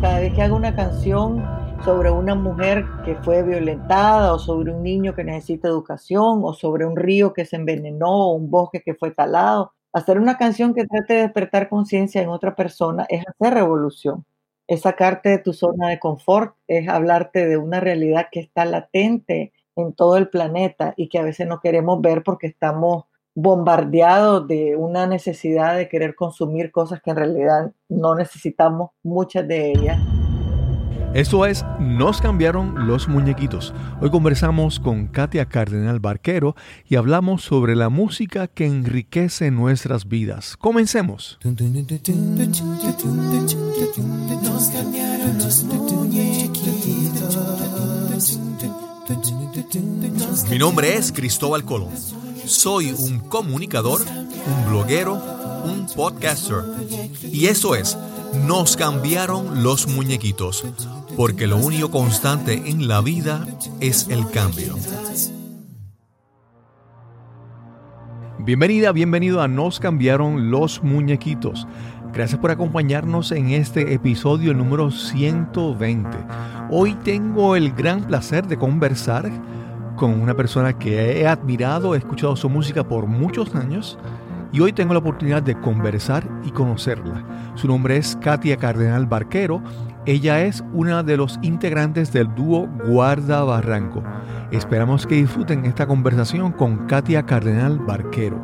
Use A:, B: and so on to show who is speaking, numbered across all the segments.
A: cada vez que hago una canción sobre una mujer que fue violentada o sobre un niño que necesita educación o sobre un río que se envenenó o un bosque que fue talado, hacer una canción que trate de despertar conciencia en otra persona es hacer revolución, es sacarte de tu zona de confort, es hablarte de una realidad que está latente en todo el planeta y que a veces no queremos ver porque estamos bombardeados de una necesidad de querer consumir cosas que en realidad no necesitamos, muchas de ellas.
B: Esto es Nos cambiaron los muñequitos. Hoy conversamos con Katia Cardenal Barquero y hablamos sobre la música que enriquece nuestras vidas. Comencemos. Mi nombre es Cristóbal Colón. Soy un comunicador, un bloguero, un podcaster. Y eso es, nos cambiaron los muñequitos, porque lo único constante en la vida es el cambio. Bienvenida, bienvenido a Nos cambiaron los muñequitos. Gracias por acompañarnos en este episodio número 120. Hoy tengo el gran placer de conversar con una persona que he admirado, he escuchado su música por muchos años y hoy tengo la oportunidad de conversar y conocerla. Su nombre es Katia Cardenal Barquero. Ella es una de los integrantes del dúo Guarda Barranco. Esperamos que disfruten esta conversación con Katia Cardenal Barquero.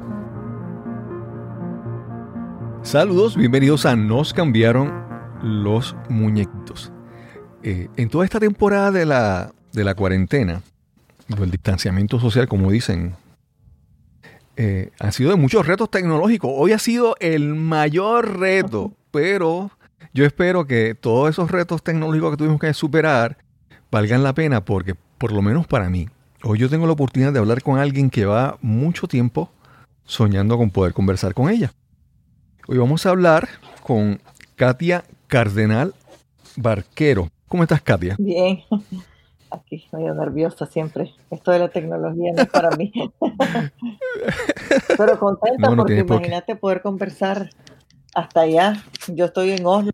B: Saludos, bienvenidos a Nos cambiaron los muñequitos. Eh, en toda esta temporada de la, de la cuarentena, el distanciamiento social, como dicen, eh, ha sido de muchos retos tecnológicos. Hoy ha sido el mayor reto, pero yo espero que todos esos retos tecnológicos que tuvimos que superar valgan la pena porque, por lo menos para mí, hoy yo tengo la oportunidad de hablar con alguien que va mucho tiempo soñando con poder conversar con ella. Hoy vamos a hablar con Katia Cardenal Barquero. ¿Cómo estás, Katia?
A: Bien aquí medio nerviosa siempre. Esto de la tecnología no es para mí. Pero contenta porque imagínate poder conversar hasta allá. Yo estoy en Oslo.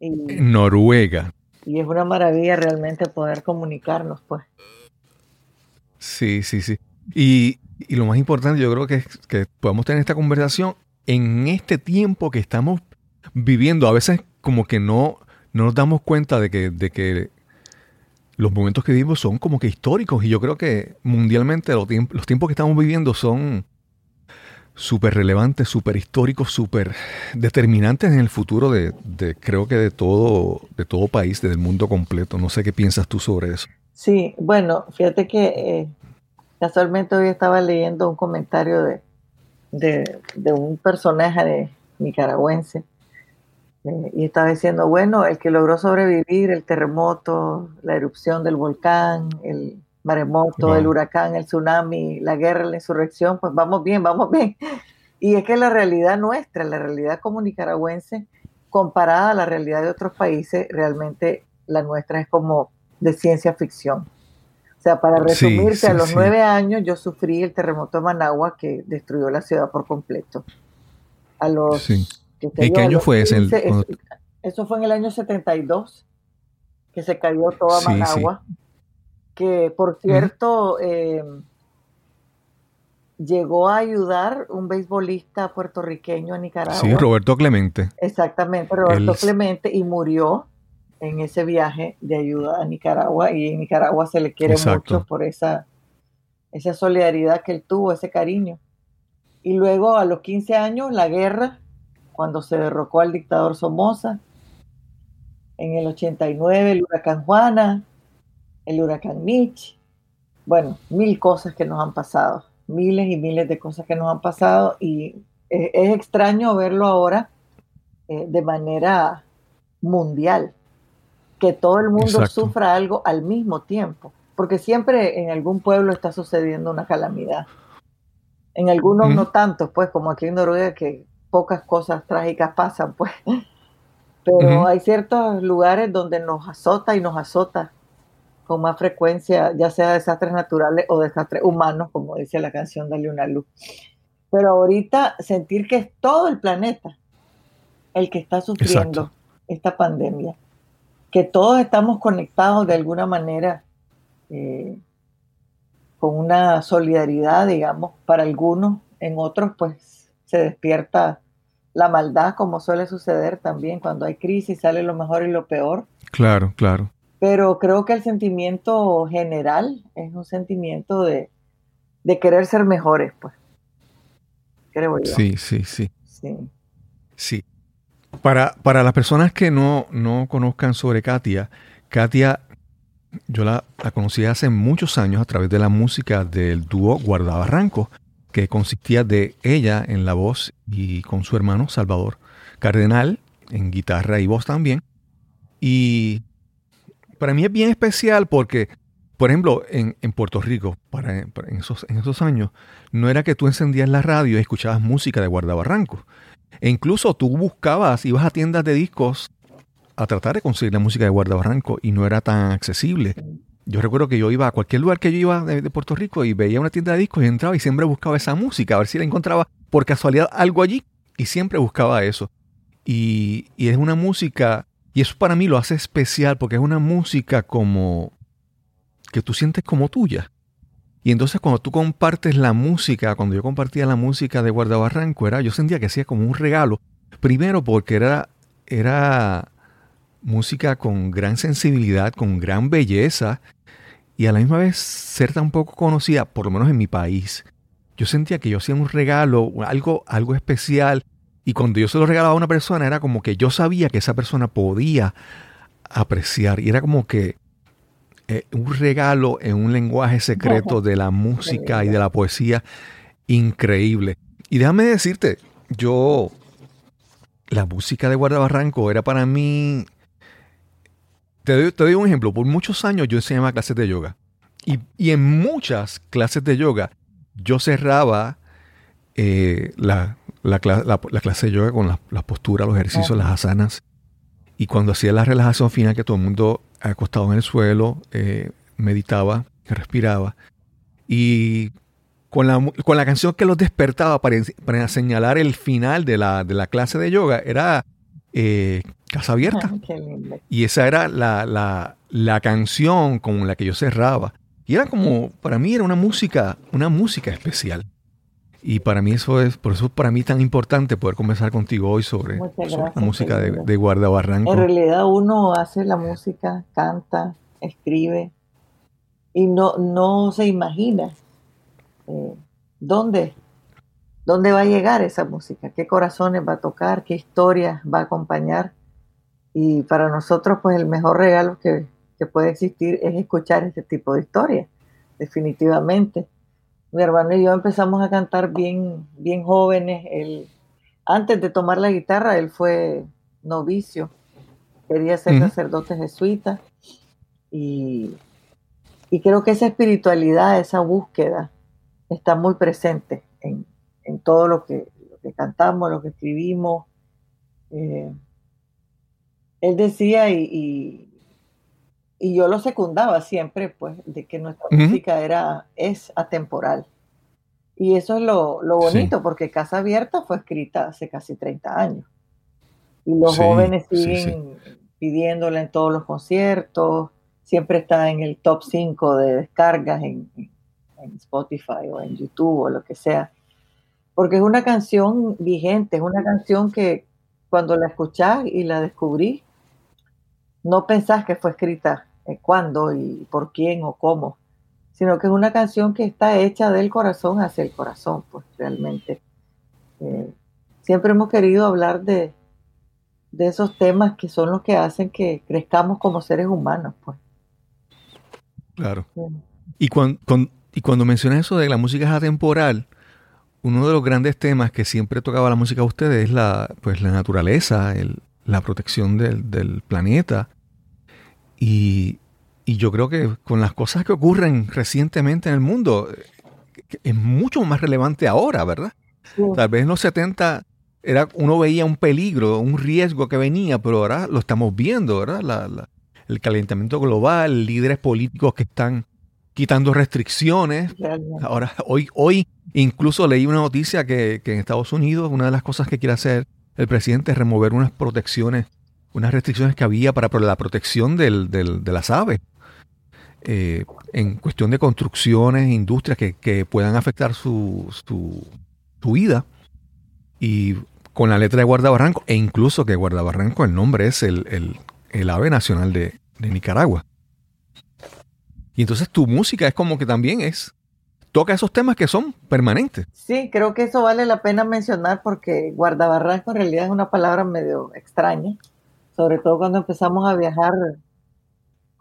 B: Noruega.
A: Y es una maravilla realmente poder comunicarnos, pues.
B: Sí, sí, sí. Y, y lo más importante, yo creo que es que podamos tener esta conversación en este tiempo que estamos viviendo. A veces como que no, no nos damos cuenta de que, de que los momentos que vivimos son como que históricos y yo creo que mundialmente los, tiempos, que estamos viviendo son súper relevantes, súper históricos, súper determinantes en el futuro de, creo que de todo, de todo país, del mundo completo. No sé qué piensas tú sobre eso.
A: Sí, bueno, fíjate que eh, casualmente hoy estaba leyendo un comentario de, de un personaje de nicaragüense eh, y estaba diciendo, bueno, el que logró sobrevivir el terremoto, la erupción del volcán, el maremoto, el huracán, el tsunami, la guerra, la insurrección, pues vamos bien, vamos bien. Y es que la realidad nuestra, la realidad como nicaragüense, comparada a la realidad de otros países, realmente la nuestra es como de ciencia ficción. O sea, para resumirse, a los nueve años yo sufrí el terremoto de Managua que destruyó la ciudad por completo. A los
B: ¿Y qué año fue ese?
A: eso fue en el año 72, que se cayó toda Managua. Que, por cierto, em, llegó a ayudar un beisbolista puertorriqueño a Nicaragua.
B: Sí, Roberto Clemente.
A: Exactamente, Roberto Clemente, y murió en ese viaje de ayuda a Nicaragua. Y en Nicaragua se le quiere mucho por esa, esa solidaridad que él tuvo, ese cariño. Y luego, a los 15 años, la guerra cuando se derrocó al dictador Somoza. En el 89 el huracán Juana, el huracán Mitch. Bueno, mil cosas que nos han pasado, miles y miles de cosas que nos han pasado y es, extraño verlo ahora eh, de manera mundial, que todo el mundo sufra algo al mismo tiempo, porque siempre en algún pueblo está sucediendo una calamidad. En algunos no tanto, pues como aquí en Noruega, que pocas cosas trágicas pasan, pues. Pero hay ciertos lugares donde nos azota y nos azota con más frecuencia, ya sea desastres naturales o desastres humanos, como dice la canción Dale una luz. Pero ahorita sentir que es todo el planeta el que está sufriendo esta pandemia, que todos estamos conectados de alguna manera eh, con una solidaridad, digamos, para algunos, en otros pues se despierta la maldad, como suele suceder también cuando hay crisis, sale lo mejor y lo peor.
B: Claro, claro.
A: Pero creo que el sentimiento general es un sentimiento de, querer ser mejores, pues.
B: Creo yo. Sí, sí, sí. Sí. Sí. Para, para las personas que no, no conozcan sobre Katia, Katia, yo la, la conocí hace muchos años a través de la música del dúo Guardabarranco, que consistía de ella en la voz y con su hermano Salvador Cardenal en guitarra y voz también. Y para mí es bien especial porque, por ejemplo, en, Puerto Rico, para, en, esos, en, esos, años, no era que tú encendías la radio y escuchabas música de guardabarranco. E incluso tú buscabas, ibas a tiendas de discos a tratar de conseguir la música de guardabarranco y no era tan accesible. Yo recuerdo que yo iba a cualquier lugar que yo iba de, Puerto Rico y veía una tienda de discos y entraba y siempre buscaba esa música, a ver si la encontraba por casualidad algo allí y siempre buscaba eso. Y, y es una música, y eso para mí lo hace especial porque es una música como que tú sientes como tuya. Y entonces cuando tú compartes la música, cuando yo compartía la música de Guardabarranco, era, yo sentía que hacía como un regalo. Primero porque era, era música con gran sensibilidad, con gran belleza y a la misma vez ser tan poco conocida, por lo menos en mi país. Yo sentía que yo hacía un regalo, algo, algo especial y cuando yo se lo regalaba a una persona era como que yo sabía que esa persona podía apreciar y era como que eh, un regalo en un lenguaje secreto de la música y de la poesía increíble. Y déjame decirte, yo, la música de Guardabarranco era para mí te doy, un ejemplo. Por muchos años yo enseñaba clases de yoga. Y, en muchas clases de yoga yo cerraba eh, la, clase de yoga con las posturas, los ejercicios, las asanas. Y cuando hacía la relajación final, que todo el mundo acostado en el suelo, eh, meditaba, respiraba. Y con la, con la canción que los despertaba para, para señalar el final de la, de la clase de yoga, era eh, Casa Abierta. y esa era la, la, canción con la que yo cerraba. Y era como, para mí era una música, una música especial. Y para mí eso es, por eso para mí tan importante poder conversar contigo hoy sobre, la música de, de Guardabarranco.
A: En realidad uno hace la música, canta, escribe y no, no se imagina eh, dónde dónde va a llegar esa música, qué corazones va a tocar, qué historias va a acompañar. Y para nosotros, pues el mejor regalo que, puede existir es escuchar este tipo de historias, definitivamente. Mi hermano y yo empezamos a cantar bien, bien jóvenes. Él, antes de tomar la guitarra, él fue novicio, quería ser sacerdote jesuita. Y, y creo que esa espiritualidad, esa búsqueda, está muy presente en, en todo lo que, cantamos, lo que escribimos. Eh, él decía, y, y, yo lo secundaba siempre, pues, de que nuestra música era, es atemporal. Y eso es lo, bonito, porque Casa Abierta fue escrita hace casi 30 años. Y los jóvenes siguen pidiéndola en todos los conciertos, siempre está en el top 5 de descargas en, en Spotify o en YouTube o lo que sea porque es una canción vigente, es una canción que cuando la escuchás y la descubrí, no pensás que fue escrita eh, cuándo y por quién o cómo, sino que es una canción que está hecha del corazón hacia el corazón, pues realmente. Eh, siempre hemos querido hablar de, de esos temas que son los que hacen que crezcamos como seres humanos, pues.
B: Claro. Y, cuando, y cuando mencionas eso de la música es atemporal, uno de los grandes temas que siempre tocaba la música a ustedes es la, pues, la naturaleza, la protección del, planeta. Y, yo creo que con las cosas que ocurren recientemente en el mundo, es mucho más relevante ahora, ¿verdad? Tal vez en los 70 era, uno veía un peligro, un riesgo que venía, pero ahora lo estamos viendo, ¿verdad? el calentamiento global, líderes políticos que están quitando restricciones. Ahora, hoy, hoy incluso leí una noticia que, en Estados Unidos una de las cosas que quiere hacer el presidente es remover unas protecciones unas restricciones que había para la protección del, de las aves. Eh, en cuestión de construcciones, industrias que, puedan afectar su, su, vida. Y con la letra de Guardabarranco, e incluso que Guardabarranco, el nombre es el, ave nacional de, de, Nicaragua. Y entonces tu música es como que también es, toca esos temas que son permanentes.
A: Sí, creo que eso vale la pena mencionar porque Guardabarranco en realidad es una palabra medio extraña, sobre todo cuando empezamos a viajar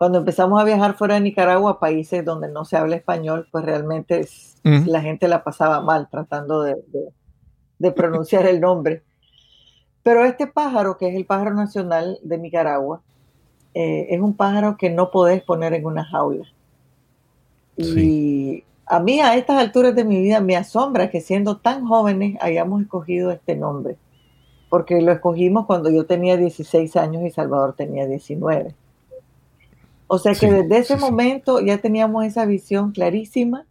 A: cuando empezamos a viajar fuera de Nicaragua, países donde no se habla español, pues realmente la gente la pasaba mal tratando de, pronunciar el nombre. Pero este pájaro, que es el pájaro nacional de Nicaragua, eh, es un pájaro que no podés poner en una jaula. Y a mí a estas alturas de mi vida me asombra que siendo tan jóvenes hayamos escogido este nombre, porque lo escogimos cuando yo tenía 16 años y Salvador tenía 19. O sea que desde ese momento ya teníamos esa visión clarísima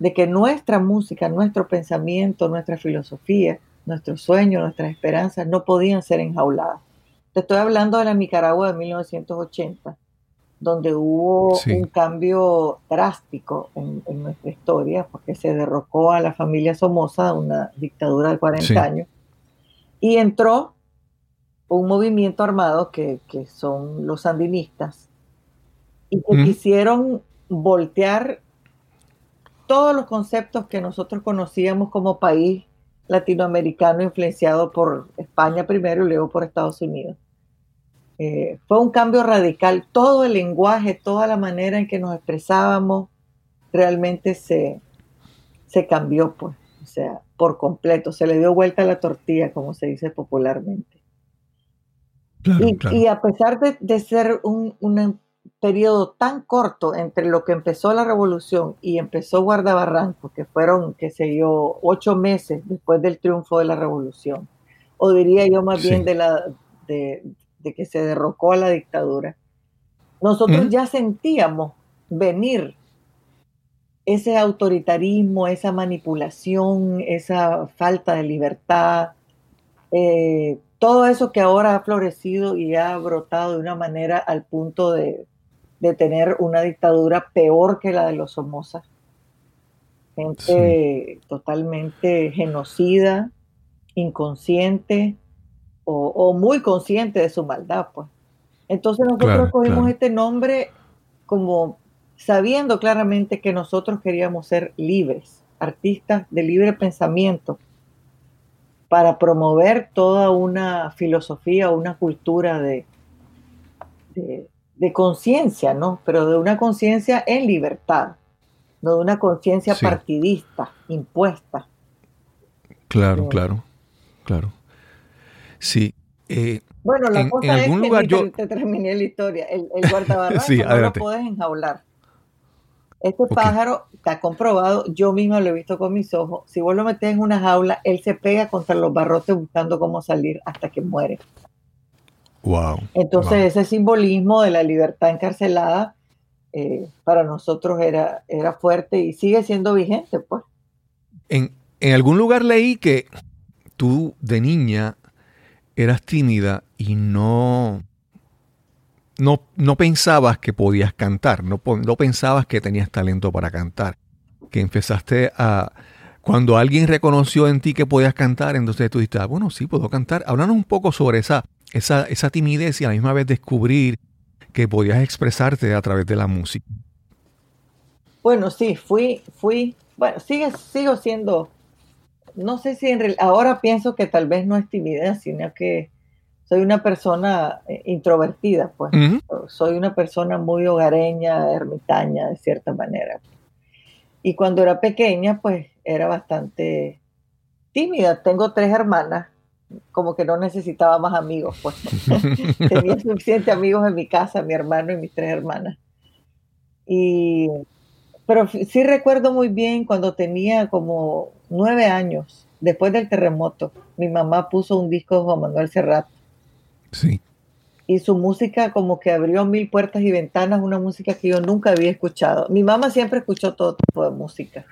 A: de que nuestra música, nuestro pensamiento, nuestra filosofía, nuestros sueños, nuestras esperanzas no podían ser enjauladas. Te estoy hablando de la Nicaragua de 1980, donde hubo un cambio drástico en, nuestra historia, porque se derrocó a la familia Somoza, una dictadura de 40 años, y entró un movimiento armado que, que son los sandinistas, y que quisieron voltear todos los conceptos que nosotros conocíamos como país latinoamericano influenciado por España primero y luego por Estados Unidos. Eh, fue un cambio radical, todo el lenguaje, toda la manera en que nos expresábamos realmente se, se cambió, pues, o sea, por completo, se le dio vuelta a la tortilla, como se dice popularmente. y, a pesar de, ser un, una periodo tan corto entre lo que empezó la revolución y empezó Guardabarranco, que fueron, que se yo, ocho meses después del triunfo de la revolución, o diría yo más bien de, la, de, que se derrocó a la dictadura, nosotros ya sentíamos venir ese autoritarismo, esa manipulación, esa falta de libertad, eh, todo eso que ahora ha florecido y ha brotado de una manera al punto de, de tener una dictadura peor que la de los Somoza. Gente totalmente genocida, inconsciente o, muy consciente de su maldad, pues. Entonces nosotros cogimos este nombre como sabiendo claramente que nosotros queríamos ser libres, artistas de libre pensamiento, para promover toda una filosofía, una cultura de, de conciencia, ¿no? Pero de una conciencia en libertad, no de una conciencia partidista, impuesta.
B: Claro, claro, claro. Sí.
A: Eh, bueno, la cosa es que yo... te, terminé la historia. El, el guardabarranco no lo puedes enjaular. Este pájaro está comprobado, yo mismo lo he visto con mis ojos. Si vos lo metes en una jaula, él se pega contra los barrotes buscando cómo salir hasta que muere. Entonces ese simbolismo de la libertad encarcelada eh, para nosotros era, era fuerte y sigue siendo vigente, pues.
B: En, algún lugar leí que tú de niña eras tímida y no, no, no pensabas que podías cantar, no, no pensabas que tenías talento para cantar, que empezaste a... Cuando alguien reconoció en ti que podías cantar, entonces tú dijiste, ah, bueno, sí, puedo cantar. Háblanos un poco sobre esa, esa, esa timidez y a la misma vez descubrir que podías expresarte a través de la música.
A: Bueno, sí, fui, fui, bueno, sigue, sigo siendo, no sé si en realidad, ahora pienso que tal vez no es timidez, sino que soy una persona eh, introvertida, pues. Soy una persona muy hogareña, ermitaña, de cierta manera. Y cuando era pequeña, pues era bastante tímida. Tengo tres hermanas como que no necesitaba más amigos, pues. Tenía suficientes amigos en mi casa, mi hermano y mis tres hermanas. Y, pero sí recuerdo muy bien cuando tenía como nueve años, después del terremoto, mi mamá puso un disco de Juan Manuel Serrat.
B: Sí.
A: Y su música como que abrió mil puertas y ventanas, una música que yo nunca había escuchado. Mi mamá siempre escuchó todo tipo de música.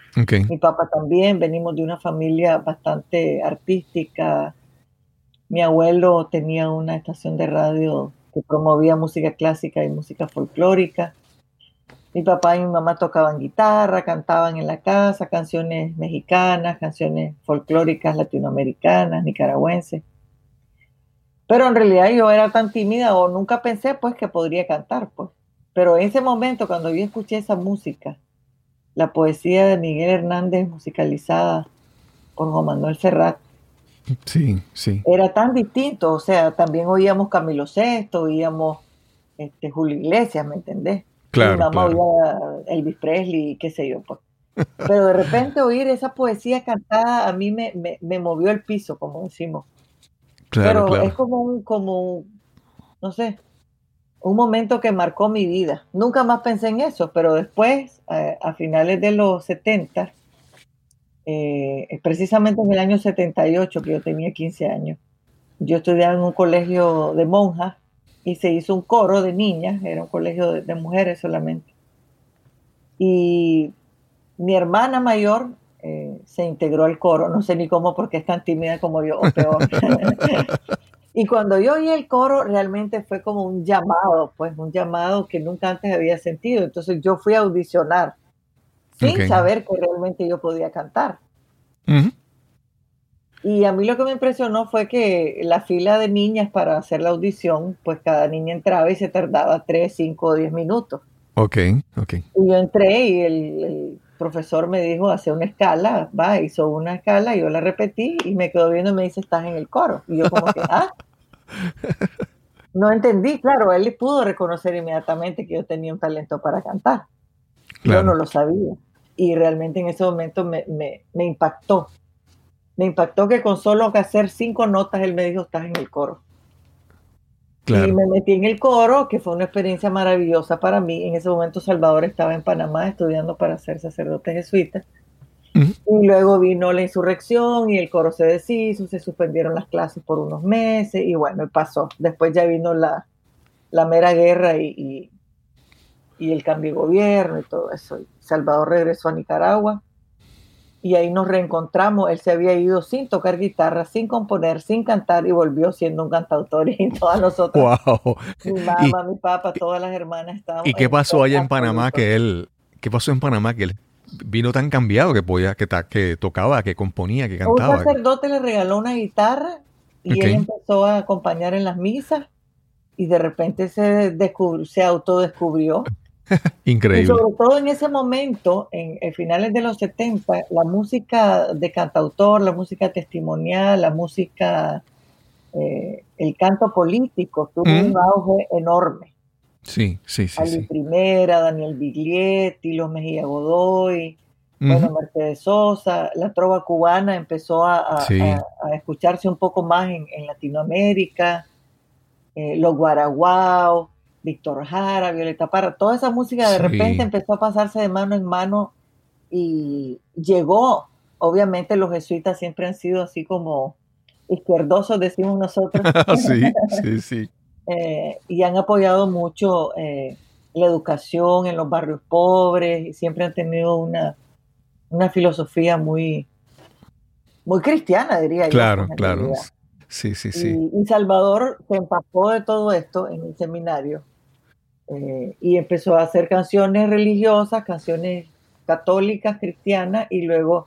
A: Mi papá también, venimos de una familia bastante artística, Mi abuelo tenía una estación de radio que promovía música clásica y música folclórica. Mi papá y mi mamá tocaban guitarra, cantaban en la casa canciones mexicanas, canciones folclóricas latinoamericanas, nicaragüenses. Pero en realidad yo era tan tímida o nunca pensé pues que podría cantar, pues. Pero en ese momento cuando yo escuché esa música, la poesía de Miguel Hernández musicalizada por Juan Manuel Serrat,
B: sí, sí.
A: era tan distinto, o sea, también oíamos Camilo VI, oíamos este, Julio Iglesias, ¿me entendés?
B: Claro,
A: Mi mamá oía Elvis Presley, qué sé yo, pues. Pero de repente oír esa poesía cantada a mí me, me movió el piso, como decimos. Pero es como un, como, no sé, un momento que marcó mi vida. Nunca más pensé en eso, pero después, eh, a finales de los 70, eh, precisamente en el año 78, que yo tenía 15 años, yo estudiaba en un colegio de monjas y se hizo un coro de niñas, era un colegio de mujeres solamente. Y mi hermana mayor eh, se integró al coro, no sé ni cómo porque es tan tímida como yo, o peor. y cuando yo oí el coro, realmente fue como un llamado, pues un llamado que nunca antes había sentido. Entonces yo fui a audicionar sin saber que realmente yo podía cantar. Y a mí lo que me impresionó fue que la fila de niñas para hacer la audición, pues cada niña entraba y se tardaba 3, 5 o 10 minutos.
B: Ok, ok.
A: Y yo entré y el profesor me dijo, hace una escala, va, hizo una escala, y yo la repetí y me quedó viendo y me dice, estás en el coro. Y yo como que, ah, no entendí, claro, él pudo reconocer inmediatamente que yo tenía un talento para cantar. Yo no lo sabía. Y realmente en ese momento me, me impactó. Me impactó que con solo hacer cinco notas él me dijo, estás en el coro. Y me metí en el coro, que fue una experiencia maravillosa para mí. En ese momento Salvador estaba en Panamá estudiando para ser sacerdote jesuita. Y luego vino la insurrección y el coro se deshizo, se suspendieron las clases por unos meses y bueno, pasó. Después ya vino la, la mera guerra y, y, el cambio de gobierno y todo eso. Salvador regresó a Nicaragua y ahí nos reencontramos. Él se había ido sin tocar guitarra, sin componer, sin cantar y volvió siendo un cantautor y todas nosotros.
B: Wow.
A: Mi mamá, mi papá, todas las hermanas estaban.
B: ¿Y qué pasó allá en Panamá que él, qué pasó en Panamá que él vino tan cambiado que podía, que, que tocaba, que componía, que cantaba?
A: Un sacerdote le regaló una guitarra y él empezó a acompañar en las misas y de repente se descubrió, se autodescubrió
B: Increíble. Y
A: sobre todo en ese momento, en, finales de los 70, la música de cantautor, la música testimonial, la música, eh, el canto político tuvo mm. un auge enorme.
B: Sí, sí, sí.
A: Ali Primera, Daniel Biglietti, Los Mejía Godoy, bueno, Mercedes Sosa, la trova cubana empezó a, escucharse un poco más en, Latinoamérica, eh, los guaraguao, Víctor Jara, Violeta Parra, toda esa música de repente empezó a pasarse de mano en mano y llegó. Obviamente los jesuitas siempre han sido así como izquierdosos, decimos nosotros.
B: sí, sí, sí.
A: Eh, y han apoyado mucho eh, la educación en los barrios pobres y siempre han tenido una, una filosofía muy, muy cristiana, diría
B: claro, yo. Claro, claro. Sí, sí, sí.
A: y, Salvador se empapó de todo esto en el seminario eh, y empezó a hacer canciones religiosas, canciones católicas, cristianas, y luego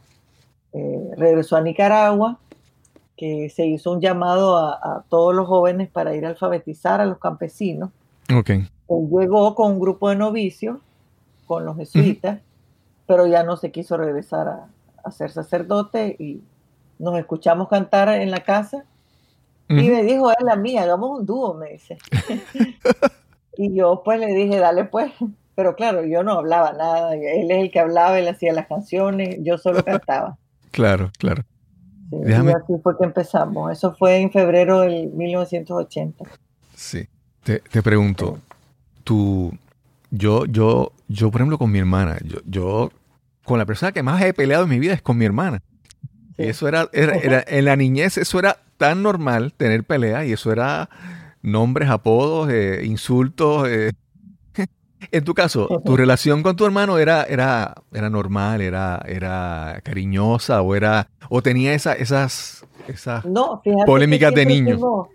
A: eh, regresó a Nicaragua, que se hizo un llamado a, todos los jóvenes para ir a alfabetizar a los campesinos.
B: Okay.
A: Él llegó con un grupo de novicios, con los jesuitas, pero ya no se quiso regresar a, a, ser sacerdote y nos escuchamos cantar en la casa. Y me dijo, es la mía, hagamos un dúo, me dice. Y yo pues le dije, dale pues. Pero claro, yo no hablaba nada. Él es el que hablaba, él hacía las canciones, yo solo cantaba.
B: claro, claro.
A: y así fue que empezamos. Eso fue en febrero del 1980.
B: Sí. Te, pregunto, tú, yo, yo, yo, por ejemplo, con mi hermana, yo, yo, con la persona que más he peleado en mi vida es con mi hermana. Y eso era, era, en la niñez, eso era tan normal tener pelea y eso era nombres, apodos, eh, insultos. Eh, En tu caso, ¿tu relación con tu hermano era, era, era normal, era, era cariñosa o era o tenía esa, esas, esas polémicas de niño?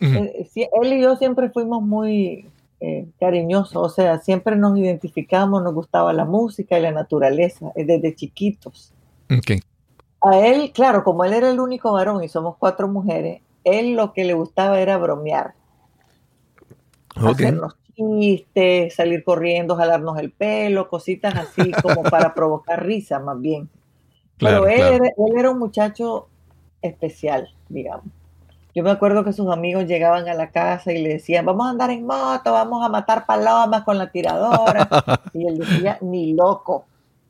A: Eh, él y yo siempre fuimos muy eh, cariñosos, o sea, siempre nos identificamos, nos gustaba la música y la naturaleza, desde chiquitos. A él, claro, como él era el único varón y somos cuatro mujeres, él lo que le gustaba era bromear. Hacernos chistes, salir corriendo, jalarnos el pelo, cositas así como para provocar risa más bien. Pero él, él era un muchacho especial, digamos. Yo me acuerdo que sus amigos llegaban a la casa y le decían, vamos a andar en moto, vamos a matar palomas con la tiradora. y él decía, ni loco.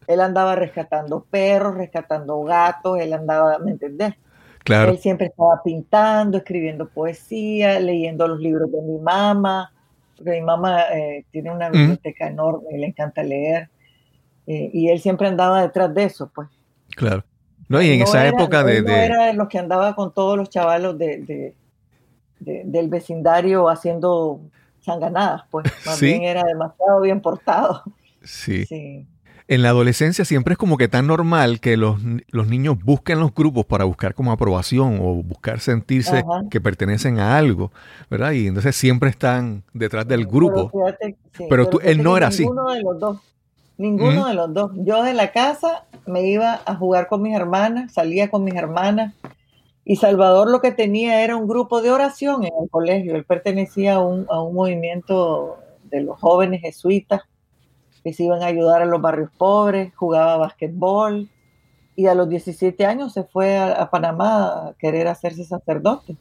A: Él andaba rescatando perros, rescatando gatos, él andaba, ¿me entendés? Claro. Él siempre estaba pintando, escribiendo poesía, leyendo los libros de mi mamá, porque mi mamá eh, tiene una biblioteca enorme, le encanta leer. Eh, y él siempre andaba detrás de eso, pues.
B: Claro. No, y en esa época de,
A: no era de los que andaba con todos los chavalos de, del vecindario haciendo sanganadas, pues más bien era demasiado bien portado.
B: Sí. En la adolescencia siempre es como que tan normal que los, niños busquen los grupos para buscar como aprobación o buscar sentirse que pertenecen a algo, ¿verdad? Y entonces siempre están detrás del grupo. Pero, tú, él no era así.
A: Ninguno de los dos. Ninguno de los dos. Yo de la casa me iba a jugar con mis hermanas, salía con mis hermanas. Y Salvador lo que tenía era un grupo de oración en el colegio. Él pertenecía a un, movimiento de los jóvenes jesuitas que se iban a ayudar a los barrios pobres, jugaba basquetbol y a los 17 años se fue a, Panamá a querer hacerse sacerdote.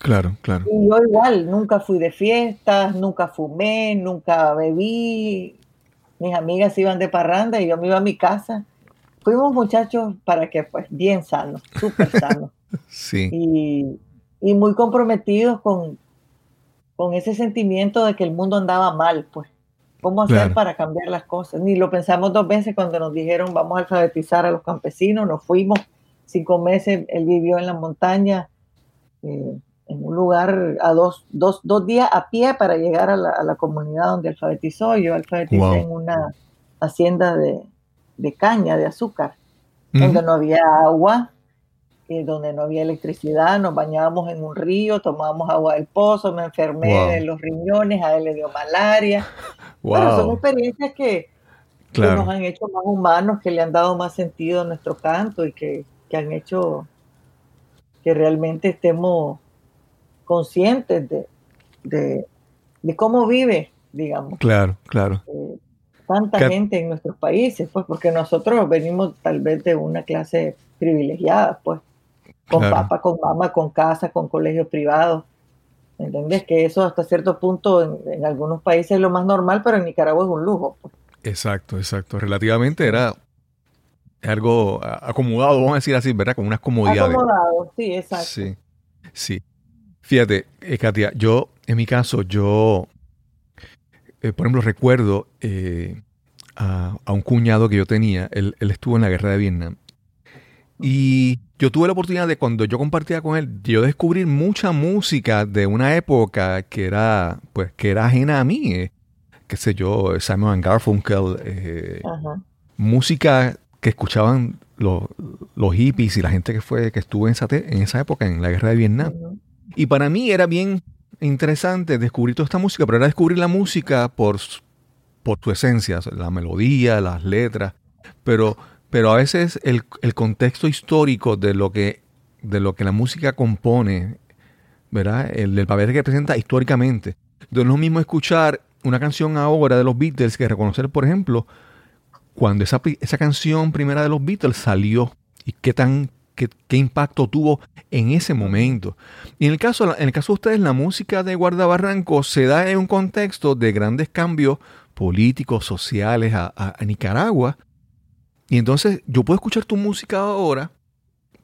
B: Claro, claro.
A: Y yo igual, nunca fui de fiestas, nunca fumé, nunca bebí, mis amigas iban de parranda y yo me iba a mi casa. Fuimos muchachos para que, pues, bien sanos, súper sanos.
B: sí.
A: Y, y, muy comprometidos con, con ese sentimiento de que el mundo andaba mal, pues. ¿Cómo hacer para cambiar las cosas? Ni lo pensamos dos veces cuando nos dijeron vamos a alfabetizar a los campesinos, nos fuimos cinco meses, él vivió en la montaña, eh, en un lugar a dos, dos, dos días a pie para llegar a la, a la comunidad donde alfabetizó. Yo alfabeticé en una hacienda de, de, caña, de azúcar, donde no había agua, y donde no había electricidad, nos bañábamos en un río, tomábamos agua del pozo, me enfermé de los riñones, a él le dio malaria. Bueno, son experiencias que, que, nos han hecho más humanos, que le han dado más sentido a nuestro canto y que, que han hecho que realmente estemos conscientes de, cómo vive, digamos.
B: Claro, claro.
A: Eh, tanta gente en nuestros países, pues porque nosotros venimos tal vez de una clase privilegiada, pues, con papá, con mamá, con casa, con colegios privados. ¿Entendés? Que eso hasta cierto punto en, algunos países es lo más normal, pero en Nicaragua es un lujo. Pues.
B: Exacto, exacto. Relativamente era algo acomodado, vamos a decir así, ¿verdad? Con unas comodidades.
A: Acomodado, sí, exacto.
B: Sí, sí. Fíjate, eh, Katia, yo, en mi caso, yo, eh, por ejemplo, recuerdo eh, a, un cuñado que yo tenía, él, estuvo en la guerra de Vietnam. Y yo tuve la oportunidad de cuando yo compartía con él, yo descubrir mucha música de una época que era, pues, que era ajena a mí. qué sé yo, Simon Garfunkel, música que escuchaban los, los, hippies y la gente que fue, que estuvo en esa, en esa época, en la guerra de Vietnam. Y para mí era bien interesante descubrir toda esta música, pero era descubrir la música por, por su esencia, la melodía, las letras, pero, pero a veces el, contexto histórico de lo, que, de lo que la música compone, ¿verdad? El del papel que presenta históricamente. No es lo mismo escuchar una canción ahora de los Beatles que reconocer, por ejemplo, cuando esa, esa canción primera de los Beatles salió y qué tan qué, impacto tuvo en ese momento. Y en el, caso, en el caso de ustedes, la música de Guardabarranco se da en un contexto de grandes cambios políticos, sociales a, Nicaragua. Y entonces yo puedo escuchar tu música ahora,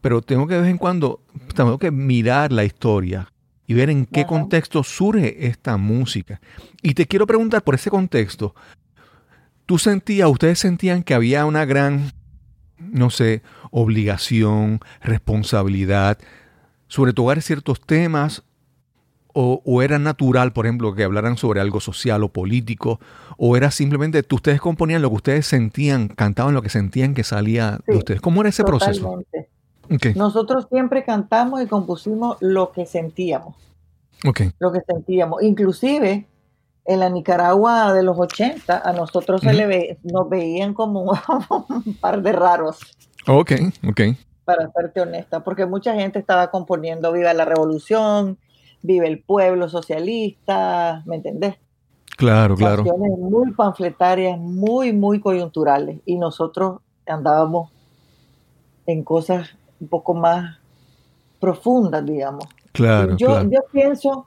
B: pero tengo que de vez en cuando, tengo que mirar la historia y ver en qué contexto surge esta música. Y te quiero preguntar por ese contexto, ¿tú sentías, ustedes sentían que había una gran, no sé, obligación, responsabilidad sobre tocar ciertos temas o, era natural, por ejemplo, que hablaran sobre algo social o político? ¿O era simplemente que ustedes componían lo que ustedes sentían, cantaban lo que sentían que salía de ustedes? ¿Cómo era ese proceso?
A: Nosotros siempre cantamos y compusimos lo que sentíamos. Lo que sentíamos. Inclusive en la Nicaragua de los 80 a nosotros se le ve, nos veían como un par de raros.
B: Ok, ok.
A: Para serte honesta, porque mucha gente estaba componiendo Viva la Revolución, Vive el Pueblo Socialista, ¿me entendés?
B: Claro, claro.
A: muy panfletarias, muy, muy coyunturales. Y nosotros andábamos en cosas un poco más profundas, digamos.
B: Claro.
A: Yo,
B: claro.
A: yo pienso,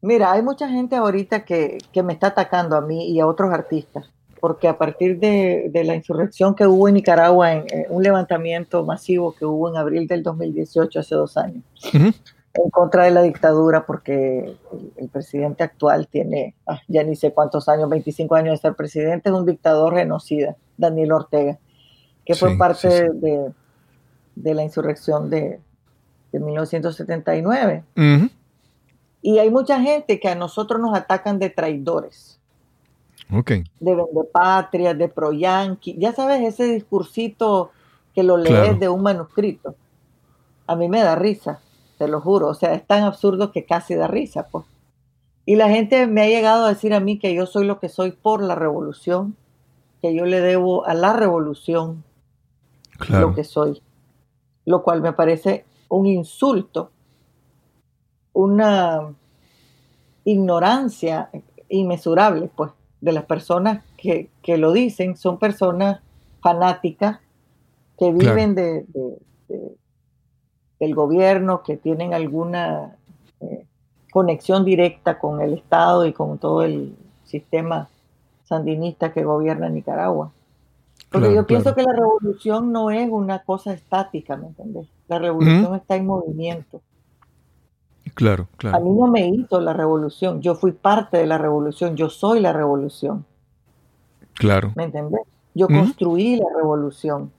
A: mira, hay mucha gente ahorita que, que me está atacando a mí y a otros artistas porque a partir de, la insurrección que hubo en Nicaragua, en, un levantamiento masivo que hubo en abril del 2018, hace dos años, en contra de la dictadura, porque el, presidente actual tiene, ah, ya ni sé cuántos años, 25 años de ser presidente, es un dictador genocida, Daniel Ortega, que fue parte De, de, la insurrección de, de 1979. Y hay mucha gente que a nosotros nos atacan de traidores
B: Okay.
A: De vende patria, de pro yankee. Ya sabes, ese discursito que lo lees de un manuscrito. A mí me da risa, te lo juro. O sea, es tan absurdo que casi da risa, pues. Y la gente me ha llegado a decir a mí que yo soy lo que soy por la revolución, que yo le debo a la revolución lo que soy. Lo cual me parece un insulto, una ignorancia inmesurable, pues de las personas que, lo dicen son personas fanáticas que viven de, del gobierno, que tienen alguna eh, conexión directa con el Estado y con todo el sistema sandinista que gobierna Nicaragua. Porque yo pienso que la revolución no es una cosa estática, ¿me entendés? La revolución está en movimiento.
B: Claro, claro.
A: A mí no me hizo la revolución, yo fui parte de la revolución, yo soy la revolución.
B: Claro.
A: ¿Me entendés? Yo construí la revolución,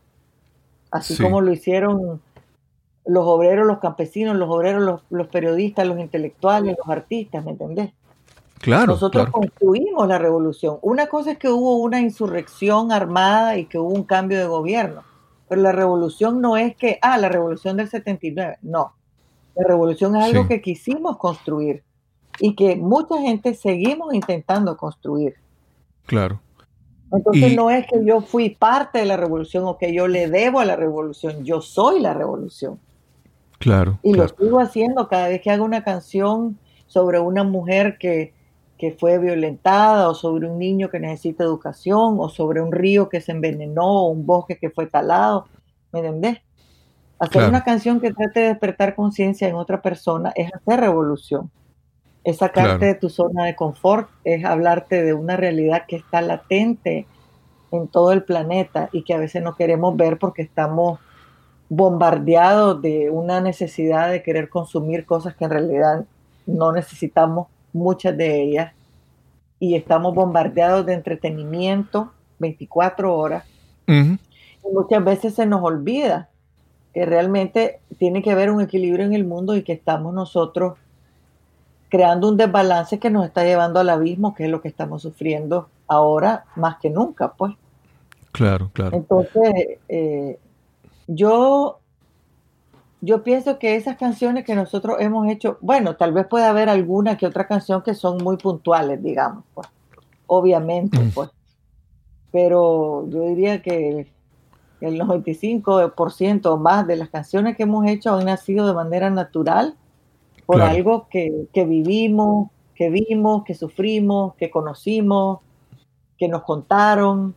A: así como lo hicieron los obreros, los campesinos, los obreros, los, periodistas, los intelectuales, los artistas, ¿me entendés?
B: Claro.
A: Nosotros construimos la revolución. Una cosa es que hubo una insurrección armada y que hubo un cambio de gobierno, pero la revolución no es que, ah, la revolución del 79, no. La revolución es algo que quisimos construir y que mucha gente seguimos intentando construir.
B: Claro.
A: Entonces no es que yo fui parte de la revolución o que yo le debo a la revolución, yo soy la revolución.
B: Claro.
A: Y
B: lo
A: sigo haciendo cada vez que hago una canción sobre una mujer que, que fue violentada o sobre un niño que necesita educación o sobre un río que se envenenó o un bosque que fue talado. ¿Me entendés? Hacer una canción que trate de despertar conciencia en otra persona es hacer revolución. Es sacarte de tu zona de confort, es hablarte de una realidad que está latente en todo el planeta y que a veces no queremos ver porque estamos bombardeados de una necesidad de querer consumir cosas que en realidad no necesitamos muchas de ellas y estamos bombardeados de entretenimiento 24 horas y muchas veces se nos olvida que realmente tiene que haber un equilibrio en el mundo y que estamos nosotros creando un desbalance que nos está llevando al abismo, que es lo que estamos sufriendo ahora más que nunca, pues.
B: Claro, claro.
A: Entonces, eh, yo, yo pienso que esas canciones que nosotros hemos hecho, bueno, tal vez pueda haber alguna que otra canción que son muy puntuales, digamos, pues, obviamente, mm. pues. Pero yo diría que el 95% o más de las canciones que hemos hecho han nacido de manera natural por algo que, vivimos, que vimos, que sufrimos, que conocimos, que nos contaron.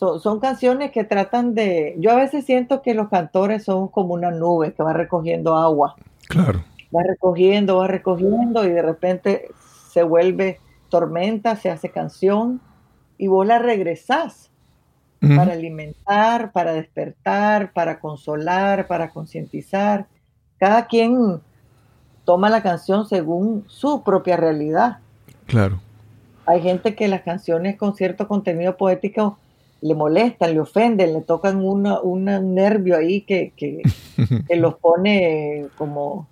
A: Son canciones que tratan de... Yo a veces siento que los cantores son como una nube que va recogiendo agua.
B: Claro.
A: Va recogiendo, va recogiendo y de repente se vuelve tormenta, se hace canción y vos la regresás para alimentar, para despertar, para consolar, para concientizar. Cada quien toma la canción según su propia realidad.
B: Claro.
A: Hay gente que las canciones con cierto contenido poético le molestan, le ofenden, le tocan un nervio ahí que, que, los pone como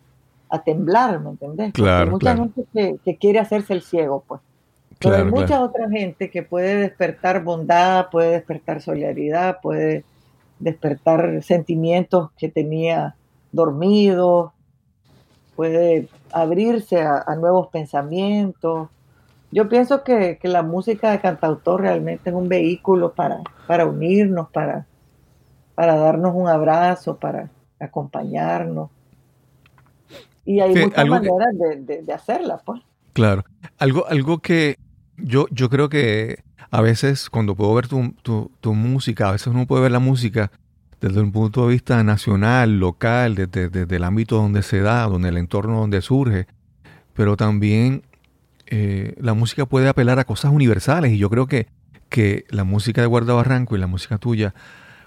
A: a temblar, ¿me entendés? Claro, hay mucha gente que, quiere hacerse el ciego, pues. Pero hay mucha otra gente que puede despertar bondad, puede despertar solidaridad, puede despertar sentimientos que tenía dormidos, puede abrirse a, nuevos pensamientos. Yo pienso que, la música de cantautor realmente es un vehículo para, para unirnos, para, para darnos un abrazo, para acompañarnos. Y hay muchas maneras de, hacerla, pues.
B: Claro. Algo, algo que yo, yo creo que a veces cuando puedo ver tu, tu, música, a veces uno puede ver la música desde un punto de vista nacional, local, desde, el ámbito donde se da, donde el entorno donde surge, pero también eh, la música puede apelar a cosas universales y yo creo que, que la música de Guarda Barranco y la música tuya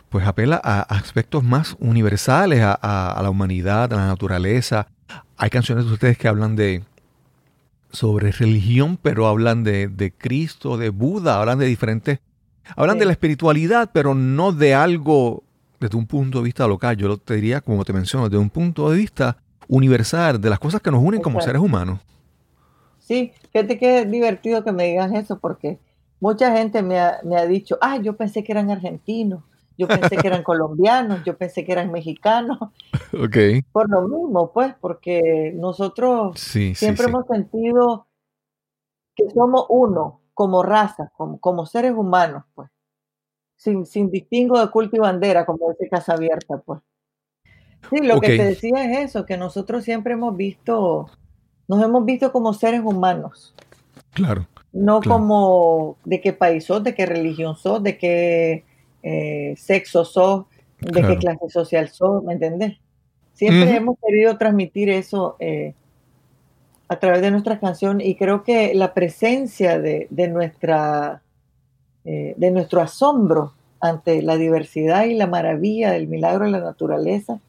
B: pues apela a aspectos más universales, a, la humanidad, a la naturaleza. Hay canciones de ustedes que hablan de sobre religión, pero hablan de, de Cristo, de Buda, hablan de diferentes, hablan de la espiritualidad, pero no de algo desde un punto de vista local, yo te diría, como te menciono, desde un punto de vista universal, de las cosas que nos unen como seres humanos.
A: Sí, fíjate que es divertido que me digas eso, porque mucha gente me ha, dicho, ah, yo pensé que eran argentinos, yo pensé que eran colombianos, yo pensé que eran mexicanos.
B: Ok.
A: Por lo mismo, pues, porque nosotros siempre hemos sentido que somos uno como raza, como, como seres humanos, pues sin, sin distingo de culto y bandera, como dice Casa Abierta, pues. Sí, lo que te decía es eso, que nosotros siempre hemos visto, nos hemos visto como seres humanos.
B: Claro.
A: No como de qué país sos, de qué religión sos, de qué eh, sexo sos, de qué clase social sos, ¿me entendés? Siempre hemos querido transmitir eso eh, a través de nuestras canciones y creo que la presencia de, de nuestra eh, de nuestro asombro ante la diversidad y la maravilla del milagro de la naturaleza,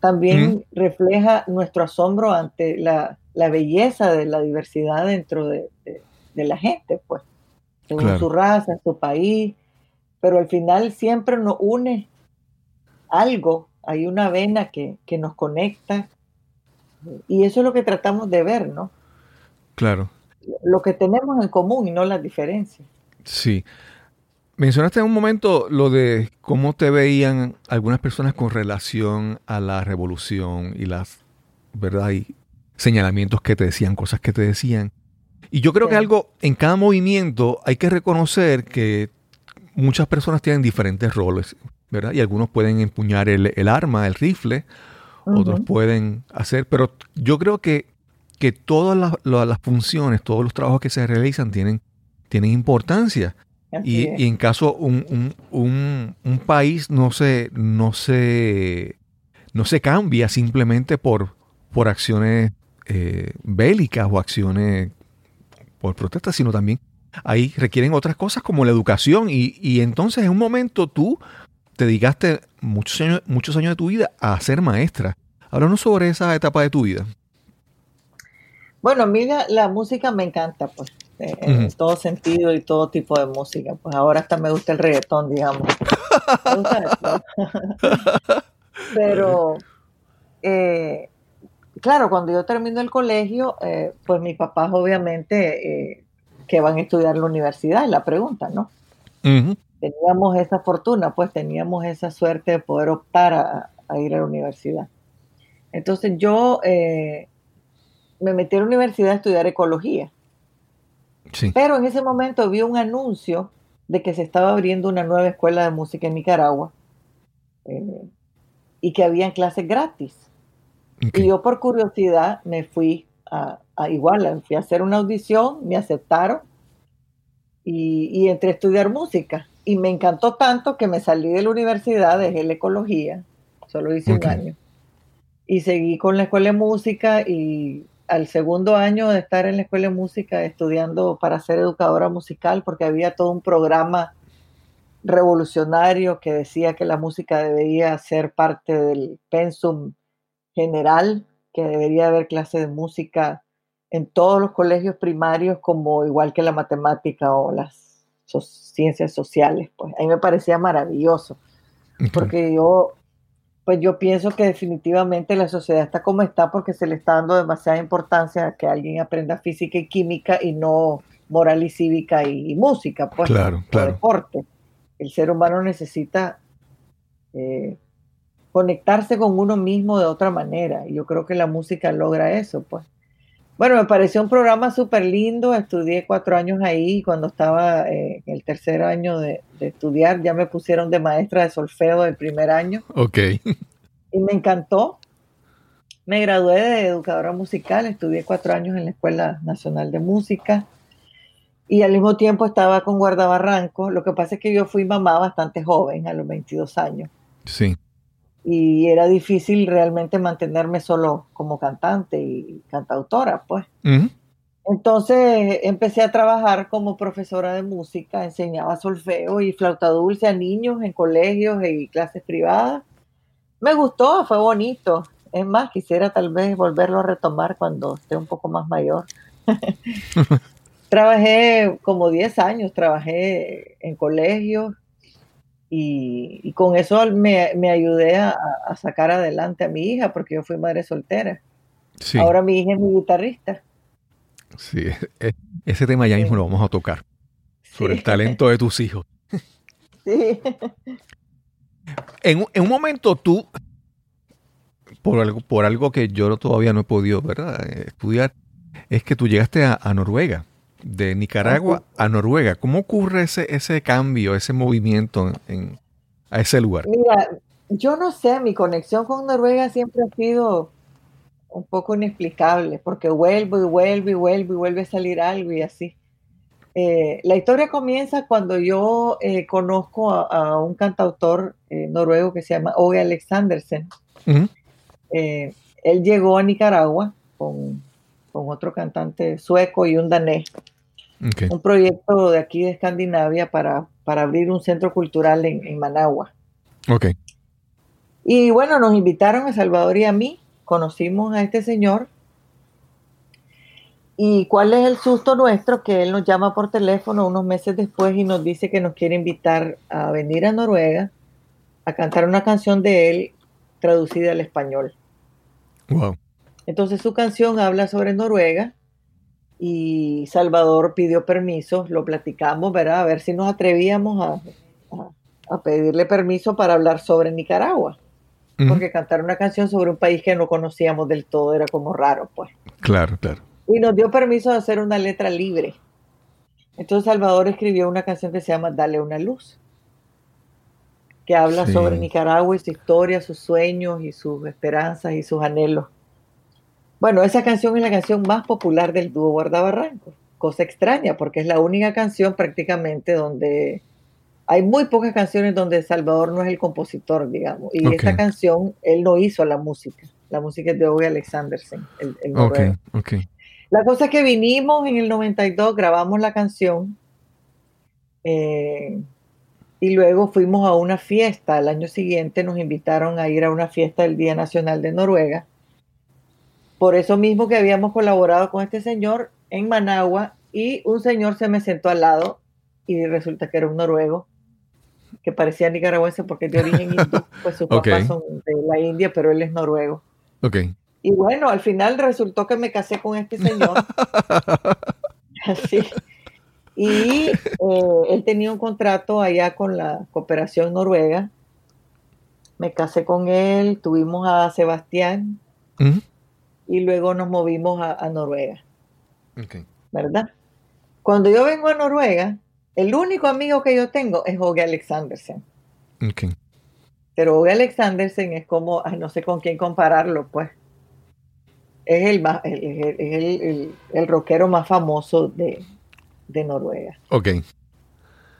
A: también refleja nuestro asombro ante la, belleza de la diversidad dentro de, la gente, pues, según su raza, su país, pero al final siempre nos une algo, hay una vena que, que nos conecta, y eso es lo que tratamos de ver, ¿no?
B: Claro.
A: Lo que tenemos en común y no las diferencias.
B: Sí. Mencionaste en un momento lo de cómo te veían algunas personas con relación a la revolución y las, ¿verdad? Y señalamientos que te decían, cosas que te decían. Y yo creo que algo, en cada movimiento hay que reconocer que muchas personas tienen diferentes roles, ¿verdad? Y algunos pueden empuñar el, arma, el rifle, otros pueden hacer, pero yo creo que, que todas las, las, funciones, todos los trabajos que se realizan tienen tienen importancia. Y, en caso un, un, país no se, no se, no se cambia simplemente por, por acciones eh, bélicas o acciones por protestas, sino también ahí requieren otras cosas como la educación. Y, entonces en un momento tú te dedicaste muchos años, muchos años de tu vida a ser maestra. Háblanos sobre esa etapa de tu vida.
A: Bueno, mira, la música me encanta, pues en todo sentido y todo tipo de música. Pues ahora hasta me gusta el reggaetón, digamos. Pero, eh, claro, cuando yo termino el colegio, eh, pues mis papás obviamente eh, que van a estudiar la universidad, es la pregunta, ¿no? Teníamos esa fortuna, pues teníamos esa suerte de poder optar a, a ir a la universidad. Entonces yo me metí a la universidad a estudiar ecología. Pero en ese momento vi un anuncio de que se estaba abriendo una nueva escuela de música en Nicaragua eh, y que habían clases gratis. Y yo por curiosidad me fui a, igual, fui a hacer una audición, me aceptaron y, entré a estudiar música. Y me encantó tanto que me salí de la universidad, dejé la ecología, solo hice un año. Y seguí con la escuela de música y al segundo año de estar en la escuela de música estudiando para ser educadora musical, porque había todo un programa revolucionario que decía que la música debería ser parte del pensum general, que debería haber clases de música en todos los colegios primarios, como igual que la matemática o las ciencias sociales. Pues a mí me parecía maravilloso, porque yo pues yo pienso que definitivamente la sociedad está como está porque se le está dando demasiada importancia a que alguien aprenda física y química y no moral y cívica y, música, pues,
B: claro, claro.
A: deporte. El ser humano necesita eh, conectarse con uno mismo de otra manera. Y yo creo que la música logra eso, pues. Bueno, me pareció un programa súper lindo. Estudié cuatro años ahí y cuando estaba eh, en el tercer año de, estudiar ya me pusieron de maestra de solfeo del primer año.
B: Ok.
A: Y me encantó. Me gradué de educadora musical, estudié cuatro años en la Escuela Nacional de Música y al mismo tiempo estaba con Guardabarranco. Lo que pasa es que yo fui mamá bastante joven, a los 22 años.
B: Sí
A: y era difícil realmente mantenerme solo como cantante y cantautora, pues. Entonces empecé a trabajar como profesora de música, enseñaba solfeo y flauta dulce a niños en colegios y clases privadas. Me gustó, fue bonito. Es más, quisiera tal vez volverlo a retomar cuando esté un poco más mayor. trabajé como 10 años, trabajé en colegios, y, con eso me, ayudé a, sacar adelante a mi hija, porque yo fui madre soltera. Ahora mi hija es mi guitarrista.
B: Sí, e, ese tema ya mismo lo vamos a tocar, sobre el talento de tus hijos.
A: Sí.
B: En, un momento tú, por algo, por algo que yo todavía no he podido ¿verdad? estudiar, es que tú llegaste a Noruega de Nicaragua a Noruega. ¿Cómo ocurre ese, ese cambio, ese movimiento en, a ese lugar?
A: Mira, yo no sé, mi conexión con Noruega siempre ha sido un poco inexplicable, porque vuelvo y vuelvo y vuelvo y vuelve a salir algo y así. Eh, la historia comienza cuando yo eh, conozco a, un cantautor eh, noruego que se llama Ove Alexandersen. él llegó a Nicaragua con con otro cantante sueco y un danés. Un proyecto de aquí de Escandinavia para, para abrir un centro cultural en, Managua.
B: Okay.
A: Y bueno, nos invitaron a Salvador y a mí, conocimos a este señor. ¿Y cuál es el susto nuestro? Que él nos llama por teléfono unos meses después y nos dice que nos quiere invitar a venir a Noruega a cantar una canción de él traducida al español.
B: Wow.
A: Entonces su canción habla sobre Noruega y Salvador pidió permiso, lo platicamos, ¿verdad? A ver si nos atrevíamos a, pedirle permiso para hablar sobre Nicaragua. Porque cantar una canción sobre un país que no conocíamos del todo era como raro, pues.
B: Claro, claro.
A: Y nos dio permiso de hacer una letra libre. Entonces Salvador escribió una canción que se llama Dale una luz, que habla sobre Nicaragua y su historia, sus sueños y sus esperanzas y sus anhelos. Bueno, esa canción es la canción más popular del dúo Guardabarranco. Cosa extraña, porque es la única canción prácticamente donde hay muy pocas canciones donde Salvador no es el compositor, digamos. Y esta canción, él no hizo la música. La música es de Ove Alexandersen, el, La cosa es que vinimos en el 92, grabamos la canción. Eh, y luego fuimos a una fiesta. Al año siguiente nos invitaron a ir a una fiesta del Día Nacional de Noruega por eso mismo que habíamos colaborado con este señor en Managua y un señor se me sentó al lado y resulta que era un noruego que parecía nicaragüense porque es de origen hindú, pues sus papás son de la India, pero él es noruego.
B: Okay.
A: Y bueno, al final resultó que me casé con este señor. Así. Y eh, él tenía un contrato allá con la cooperación noruega. Me casé con él, tuvimos a Sebastián, y luego nos movimos a, Noruega. ¿Verdad? Cuando yo vengo a Noruega, el único amigo que yo tengo es Oge Alexandersen. Pero Oge Alexandersen es como, no sé con quién compararlo, pues. Es el, más, el, el, rockero más famoso de, de Noruega.
B: Ok.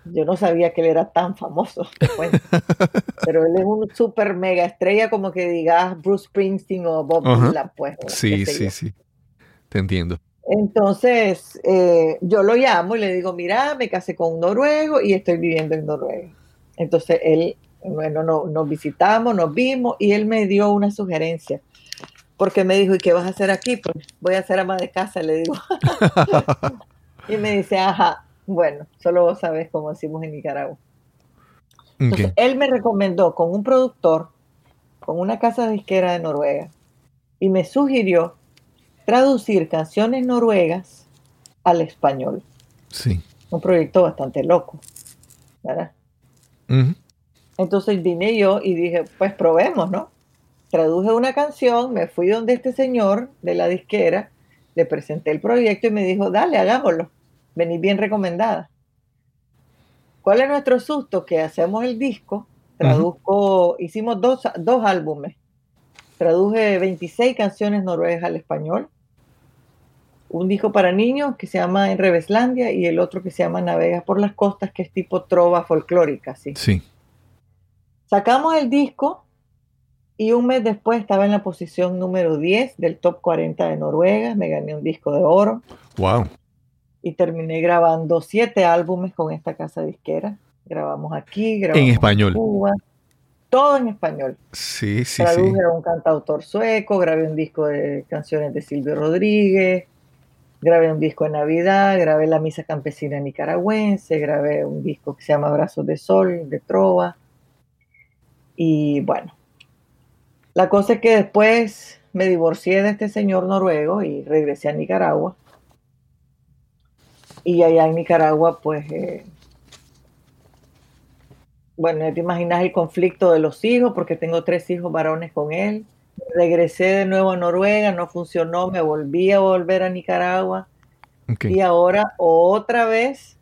A: Yo no sabía que él era tan famoso, pero él es un super mega estrella, como que digas Bruce Springsteen o Bob Dylan, pues.
B: Sí, sí, sí. Te entiendo.
A: Entonces, eh, yo lo llamo y le digo, mira, me casé con un noruego y estoy viviendo en Noruega. Entonces, él, bueno, no, nos visitamos, nos vimos y él me dio una sugerencia. Porque me dijo, ¿y qué vas a hacer aquí? Pues voy a ser ama de casa, le digo. y me dice, ajá, bueno, solo vos sabés cómo decimos en Nicaragua. Entonces, él me recomendó con un productor con una casa disquera de Noruega y me sugirió traducir canciones noruegas al español.
B: Sí.
A: Un proyecto bastante loco, ¿verdad? Entonces vine yo y dije, pues probemos, ¿no? Traduje una canción, me fui donde este señor de la disquera, le presenté el proyecto y me dijo, dale, hagámoslo, vení bien recomendada. ¿Cuál es nuestro susto? Que hacemos el disco, traduzco, hicimos dos, dos álbumes, traduje 26 canciones noruegas al español, un disco para niños que se llama En Reveslandia y el otro que se llama Navegas por las Costas, que es tipo trova folclórica, ¿sí?
B: Sí.
A: Sacamos el disco y un mes después estaba en la posición número 10 del top 40 de Noruega, me gané un disco de oro.
B: Wow.
A: Y terminé grabando siete álbumes con esta casa disquera. Grabamos aquí, grabamos
B: en español.
A: Cuba, todo en español.
B: Sí, sí,
A: Traduje sí. a un cantautor sueco, grabé un disco de canciones de Silvio Rodríguez, grabé un disco de Navidad, grabé la misa campesina nicaragüense, grabé un disco que se llama Brazos de Sol, de Trova. Y bueno, la cosa es que después me divorcié de este señor noruego y regresé a Nicaragua. Y allá en Nicaragua, pues, eh, bueno, ya te imaginas el conflicto de los hijos, porque tengo tres hijos varones con él. Regresé de nuevo a Noruega, no funcionó, me volví a volver a Nicaragua. Y ahora otra vez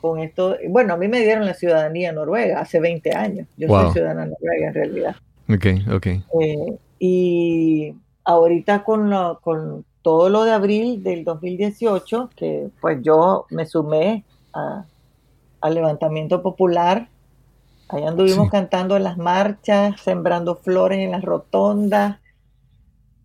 A: con esto, bueno, a mí me dieron la ciudadanía noruega hace 20 años. Yo soy ciudadana noruega en realidad.
B: Ok, ok.
A: Eh, y ahorita con, lo, con todo lo de abril del 2018, que pues yo me sumé al levantamiento popular, ahí anduvimos cantando en las marchas, sembrando flores en las rotondas,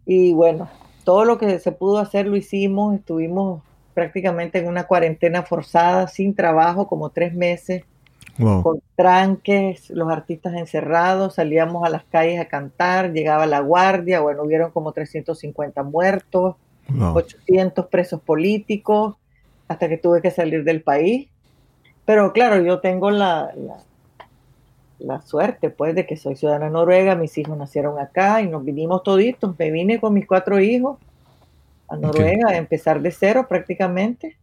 A: y bueno, todo lo que se pudo hacer lo hicimos, estuvimos prácticamente en una cuarentena forzada, sin trabajo, como tres meses con tranques, los artistas encerrados, salíamos a las calles a cantar, llegaba la guardia, bueno, hubieron como 350 muertos, 800 presos políticos, hasta que tuve que salir del país. Pero claro, yo tengo la, la, suerte, pues, de que soy ciudadana noruega, mis hijos nacieron acá y nos vinimos toditos. Me vine con mis cuatro hijos a Noruega a empezar de cero prácticamente.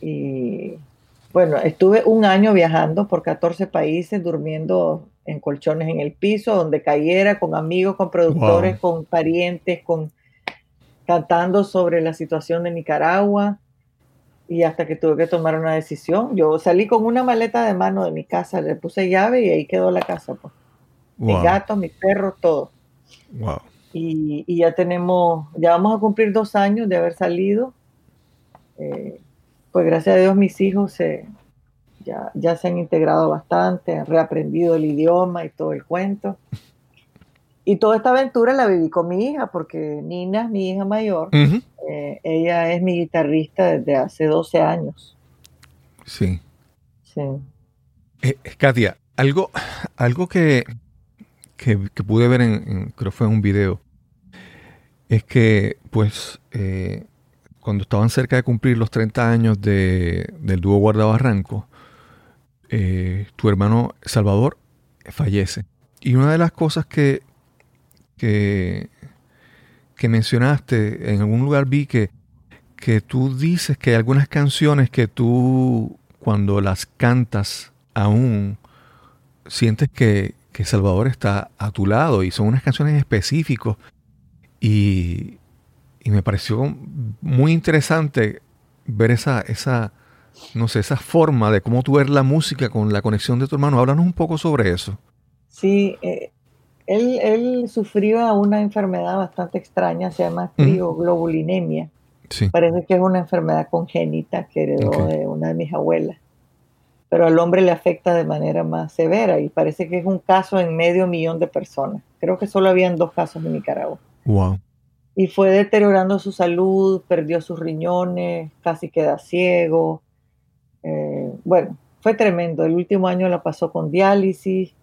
A: Y bueno, estuve un año viajando por 14 países, durmiendo en colchones en el piso, donde cayera, con amigos, con productores, con parientes, con cantando sobre la situación de Nicaragua. Y hasta que tuve que tomar una decisión. Yo salí con una maleta de mano de mi casa, le puse llave y ahí quedó la casa. Pues. Mis gatos, mis perros, todo. Y, ya tenemos, ya vamos a cumplir dos años de haber salido. Eh, pues gracias a Dios mis hijos se, ya, ya se han integrado bastante, han reaprendido el idioma y todo el cuento. Y toda esta aventura la viví con mi hija, porque Nina, mi hija mayor, eh, ella es mi guitarrista desde hace 12 años.
B: Sí.
A: Sí.
B: Eh, Katia, algo, algo que, que, pude ver en, creo fue en un video, es que pues eh, cuando estaban cerca de cumplir los 30 años de, del dúo Guardabarranco, eh, tu hermano Salvador fallece. Y una de las cosas que, que, que mencionaste, en algún lugar vi que, que tú dices que hay algunas canciones que tú, cuando las cantas aún, sientes que, que Salvador está a tu lado y son unas canciones específicas. Y, y me pareció muy interesante ver esa, esa, no sé, esa forma de cómo tú ves la música con la conexión de tu hermano. Háblanos un poco sobre eso.
A: Sí, eh, él, él sufrió una enfermedad bastante extraña, se llama crioglobulinemia.
B: Sí.
A: Parece que es una enfermedad congénita que heredó de una de mis abuelas. Pero al hombre le afecta de manera más severa y parece que es un caso en medio millón de personas. Creo que solo habían dos casos en Nicaragua.
B: Wow
A: y fue deteriorando su salud, perdió sus riñones, casi queda ciego. Eh, bueno, fue tremendo. El último año la pasó con diálisis,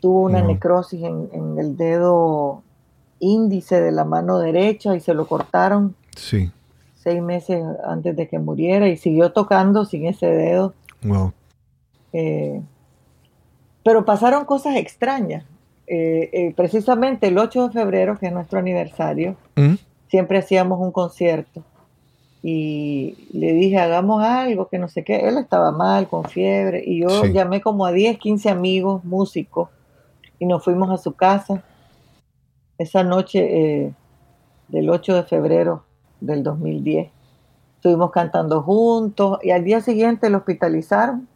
A: tuvo una necrosis en, el dedo índice de la mano derecha y se lo cortaron.
B: Sí.
A: Seis meses antes de que muriera y siguió tocando sin ese dedo.
B: Wow.
A: Eh, pero pasaron cosas extrañas. eh, eh, precisamente el 8 de febrero, que es nuestro aniversario, ¿Mm? siempre hacíamos un concierto. Y le dije, hagamos algo, que no sé qué. Él estaba mal, con fiebre. Y yo llamé como a 10, 15 amigos, músicos, y nos fuimos a su casa. Esa noche eh, del 8 de febrero del 2010. Estuvimos cantando juntos y al día siguiente lo hospitalizaron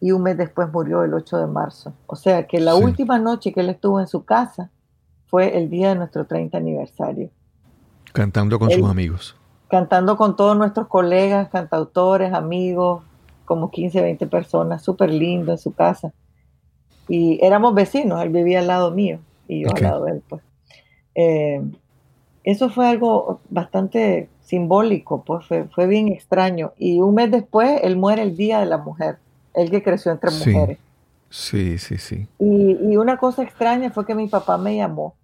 A: y un mes después murió el 8 de marzo. O sea que la última noche que él estuvo en su casa fue el día de nuestro 30 aniversario.
B: Cantando con sus amigos.
A: Cantando con todos nuestros colegas, cantautores, amigos, como 15, 20 personas, súper lindo en su casa. Y éramos vecinos, él vivía al lado mío y yo al lado de él. Pues. Eh, eso fue algo bastante simbólico, pues fue, bien extraño. Y un mes después, él muere el Día de la Mujer, él que creció entre mujeres.
B: Sí, sí, sí.
A: Y, una cosa extraña fue que mi papá me llamó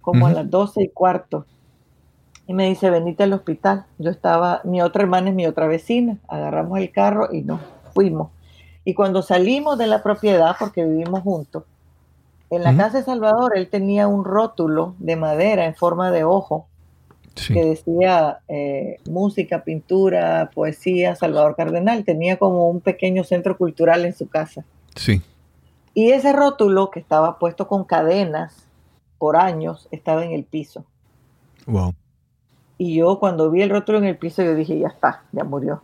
A: como a las doce y cuarto y me dice, venite al hospital. Yo estaba, mi otra hermana es mi otra vecina, agarramos el carro y nos fuimos. Y cuando salimos de la propiedad, porque vivimos juntos, en la casa de Salvador él tenía un rótulo de madera en forma de ojo que decía eh, música, pintura, poesía, Salvador Cardenal. Tenía como un pequeño centro cultural en su casa.
B: Sí.
A: Y ese rótulo que estaba puesto con cadenas por años estaba en el piso.
B: Wow.
A: Y yo cuando vi el rótulo en el piso yo dije, ya está, ya murió.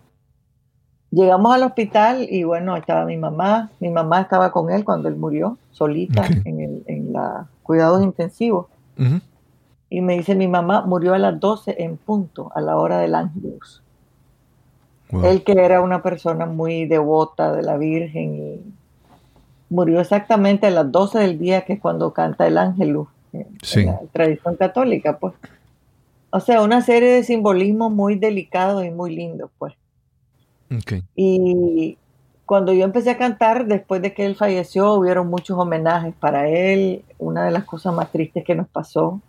A: Llegamos al hospital y bueno, estaba mi mamá. Mi mamá estaba con él cuando él murió, solita en, el, en la cuidados intensivos. Y me dice, mi mamá murió a las 12 en punto, a la hora del ángelus. Él que era una persona muy devota de la Virgen y murió exactamente a las 12 del día, que es cuando canta el ángelus, en la tradición católica, pues. O sea, una serie de simbolismos muy delicados y muy lindos, pues. Y cuando yo empecé a cantar, después de que él falleció, hubieron muchos homenajes para él. Una de las cosas más tristes que nos pasó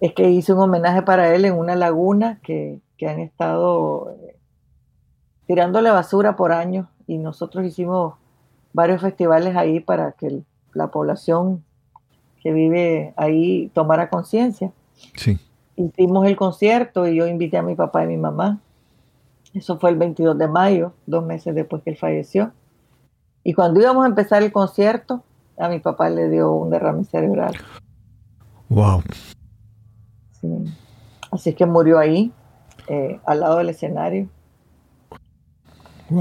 A: es que hice un homenaje para él en una laguna que, han estado eh, tirándole basura por años y nosotros hicimos varios festivales ahí para que la población que vive ahí tomara conciencia.
B: Sí.
A: Hicimos el concierto y yo invité a mi papá y mi mamá. Eso fue el 22 de mayo, dos meses después que él falleció. Y cuando íbamos a empezar el concierto, a mi papá le dio un derrame cerebral.
B: Wow.
A: Así que murió ahí, eh, al lado del escenario.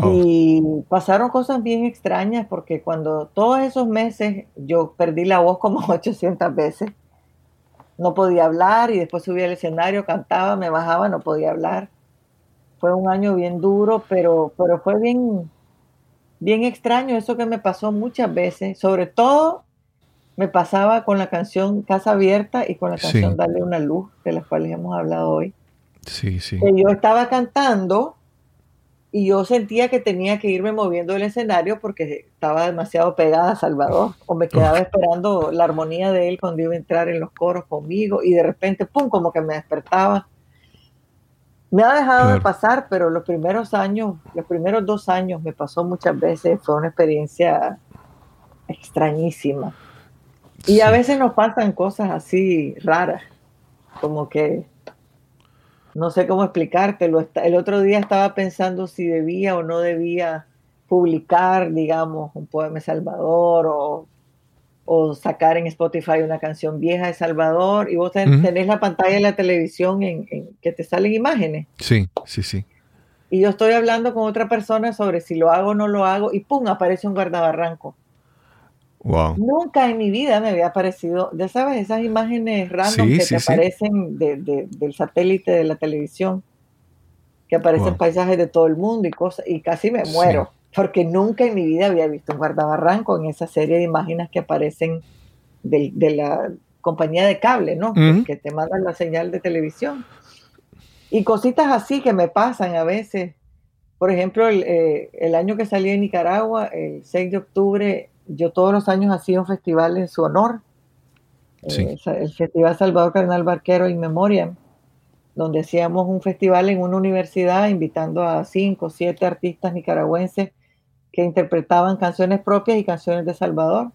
A: Y pasaron cosas bien extrañas porque cuando todos esos meses yo perdí la voz como 800 veces. No podía hablar y después subía al escenario, cantaba, me bajaba, no podía hablar. Fue un año bien duro, pero, pero fue bien, bien extraño eso que me pasó muchas veces, sobre todo me pasaba con la canción Casa Abierta y con la canción Darle una luz, de las cuales hemos hablado hoy.
B: Sí, sí.
A: yo estaba cantando y yo sentía que tenía que irme moviendo el escenario porque estaba demasiado pegada a Salvador o me quedaba esperando la armonía de él cuando iba a entrar en los coros conmigo y de repente, ¡pum!, como que me despertaba. Me ha dejado de pasar, pero los primeros años, los primeros dos años me pasó muchas veces, fue una experiencia extrañísima. Y a veces nos pasan cosas así raras, como que no sé cómo explicártelo. El otro día estaba pensando si debía o no debía publicar, digamos, un poema de Salvador o, sacar en Spotify una canción vieja de Salvador y vos tenés la pantalla de la televisión en, que te salen imágenes.
B: Sí, sí, sí.
A: Y yo estoy hablando con otra persona sobre si lo hago o no lo hago y ¡pum! aparece un guardabarranco. Nunca en mi vida me había aparecido, ya sabes, esas imágenes random que te aparecen del satélite de la televisión, que aparecen paisajes de todo el mundo y cosas, y casi me muero, porque nunca en mi vida había visto un guardabarranco en esa serie de imágenes que aparecen de, la compañía de cable, ¿no? que, te mandan la señal de televisión. Y cositas así que me pasan a veces. Por ejemplo, el, eh, el año que salí de Nicaragua, el 6 de octubre, yo todos los años hacía un festival en su honor, eh, el Festival Salvador Cardenal Barquero in Memoriam, donde hacíamos un festival en una universidad invitando a cinco o siete artistas nicaragüenses que interpretaban canciones propias y canciones de Salvador.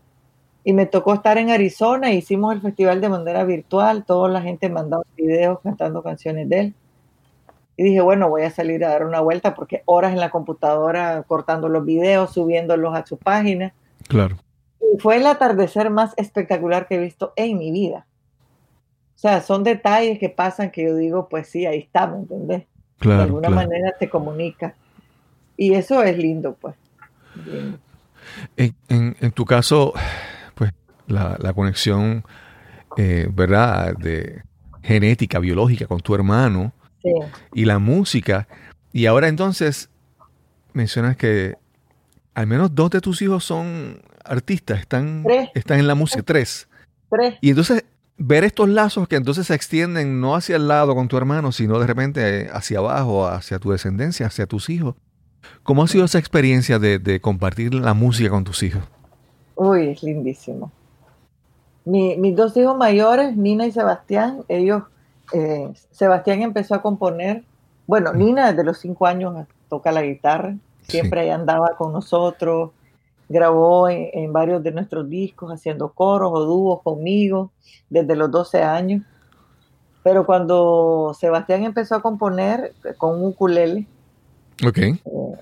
A: Y me tocó estar en Arizona, hicimos el festival de manera virtual, toda la gente mandaba videos cantando canciones de él. Y dije, bueno, voy a salir a dar una vuelta porque horas en la computadora cortando los videos, subiéndolos a su página.
B: Claro.
A: Y fue el atardecer más espectacular que he visto en mi vida. O sea, son detalles que pasan que yo digo, pues sí, ahí está, ¿me entendés?
B: Claro,
A: de alguna manera te comunica. Y eso es lindo, pues.
B: En, tu caso, pues la, conexión, eh, ¿verdad? De genética, biológica con tu hermano y la música. Y ahora entonces mencionas que al menos dos de tus hijos son artistas, están, están en la música, tres.
A: Tres.
B: Y entonces ver estos lazos que entonces se extienden no hacia el lado con tu hermano, sino de repente hacia abajo, hacia tu descendencia, hacia tus hijos. ¿Cómo ha sido esa experiencia de, compartir la música con tus hijos?
A: Uy, es lindísimo. mis dos hijos mayores, Nina y Sebastián, ellos, eh, Sebastián empezó a componer, bueno, Nina desde los cinco años toca la guitarra, siempre ahí andaba con nosotros, grabó en, varios de nuestros discos haciendo coros o dúos conmigo desde los 12 años. Pero cuando Sebastián empezó a componer con un ukulele,
B: okay.
A: Eh,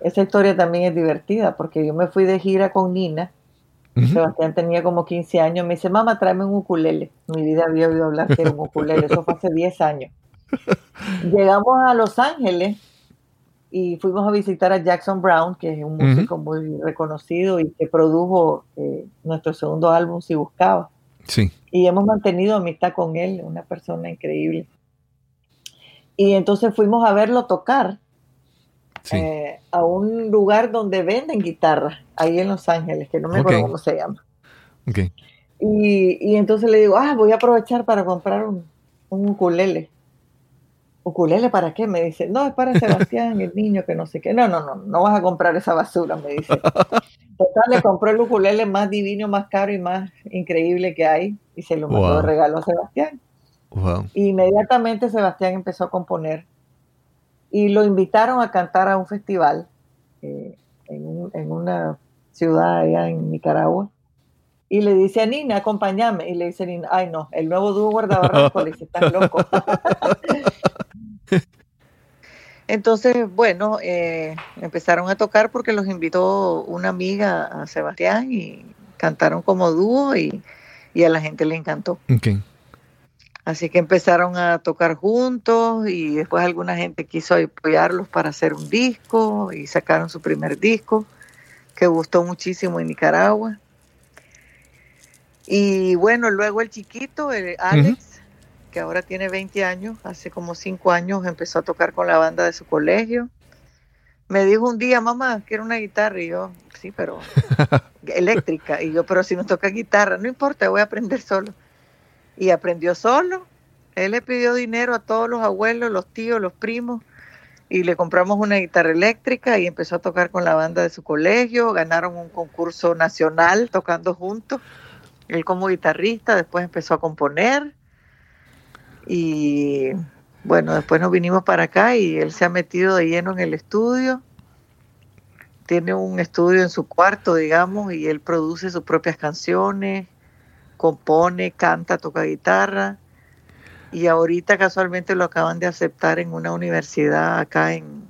A: esa historia también es divertida porque yo me fui de gira con Nina. Sebastián tenía como 15 años. Me dice, mamá, tráeme un ukulele. Mi vida había oído hablar que era un ukulele. Eso fue hace 10 años. Llegamos a Los Ángeles y fuimos a visitar a Jackson Brown, que es un músico muy reconocido y que produjo eh, nuestro segundo álbum, Si Buscaba.
B: Sí.
A: Y hemos mantenido amistad con él, una persona increíble. Y entonces fuimos a verlo tocar eh, a un lugar donde venden guitarras, ahí en Los Ángeles, que no me acuerdo cómo se llama.
B: Okay.
A: Y, y, entonces le digo, ah, voy a aprovechar para comprar un, un ukulele. ¿Ukulele para qué? Me dice, no, es para Sebastián, el niño que no sé qué. No, no, no, no vas a comprar esa basura, me dice. Total, le compró el ukulele más divino, más caro y más increíble que hay y se lo mandó regalo a Sebastián. Y inmediatamente Sebastián empezó a componer y lo invitaron a cantar a un festival eh, en, en, una ciudad allá en Nicaragua. Y le dice a Nina, acompáñame. Y le dice a Nina, ay no, el nuevo dúo guardabarranco, le dice, estás loco. Entonces, bueno, eh, empezaron a tocar porque los invitó una amiga a Sebastián y cantaron como dúo y, a la gente le encantó. Así que empezaron a tocar juntos y después alguna gente quiso apoyarlos para hacer un disco y sacaron su primer disco que gustó muchísimo en Nicaragua. Y bueno, luego el chiquito, el Alex, que ahora tiene 20 años, hace como 5 años empezó a tocar con la banda de su colegio. Me dijo un día, mamá, quiero una guitarra. Y yo, sí, pero eléctrica. Y yo, pero si no toca guitarra, no importa, voy a aprender solo. Y aprendió solo. Él le pidió dinero a todos los abuelos, los tíos, los primos. Y le compramos una guitarra eléctrica y empezó a tocar con la banda de su colegio. Ganaron un concurso nacional tocando juntos. Él como guitarrista, después empezó a componer y bueno, después nos vinimos para acá y él se ha metido de lleno en el estudio. Tiene un estudio en su cuarto, digamos, y él produce sus propias canciones, compone, canta, toca guitarra. Y ahorita casualmente lo acaban de aceptar en una universidad acá en,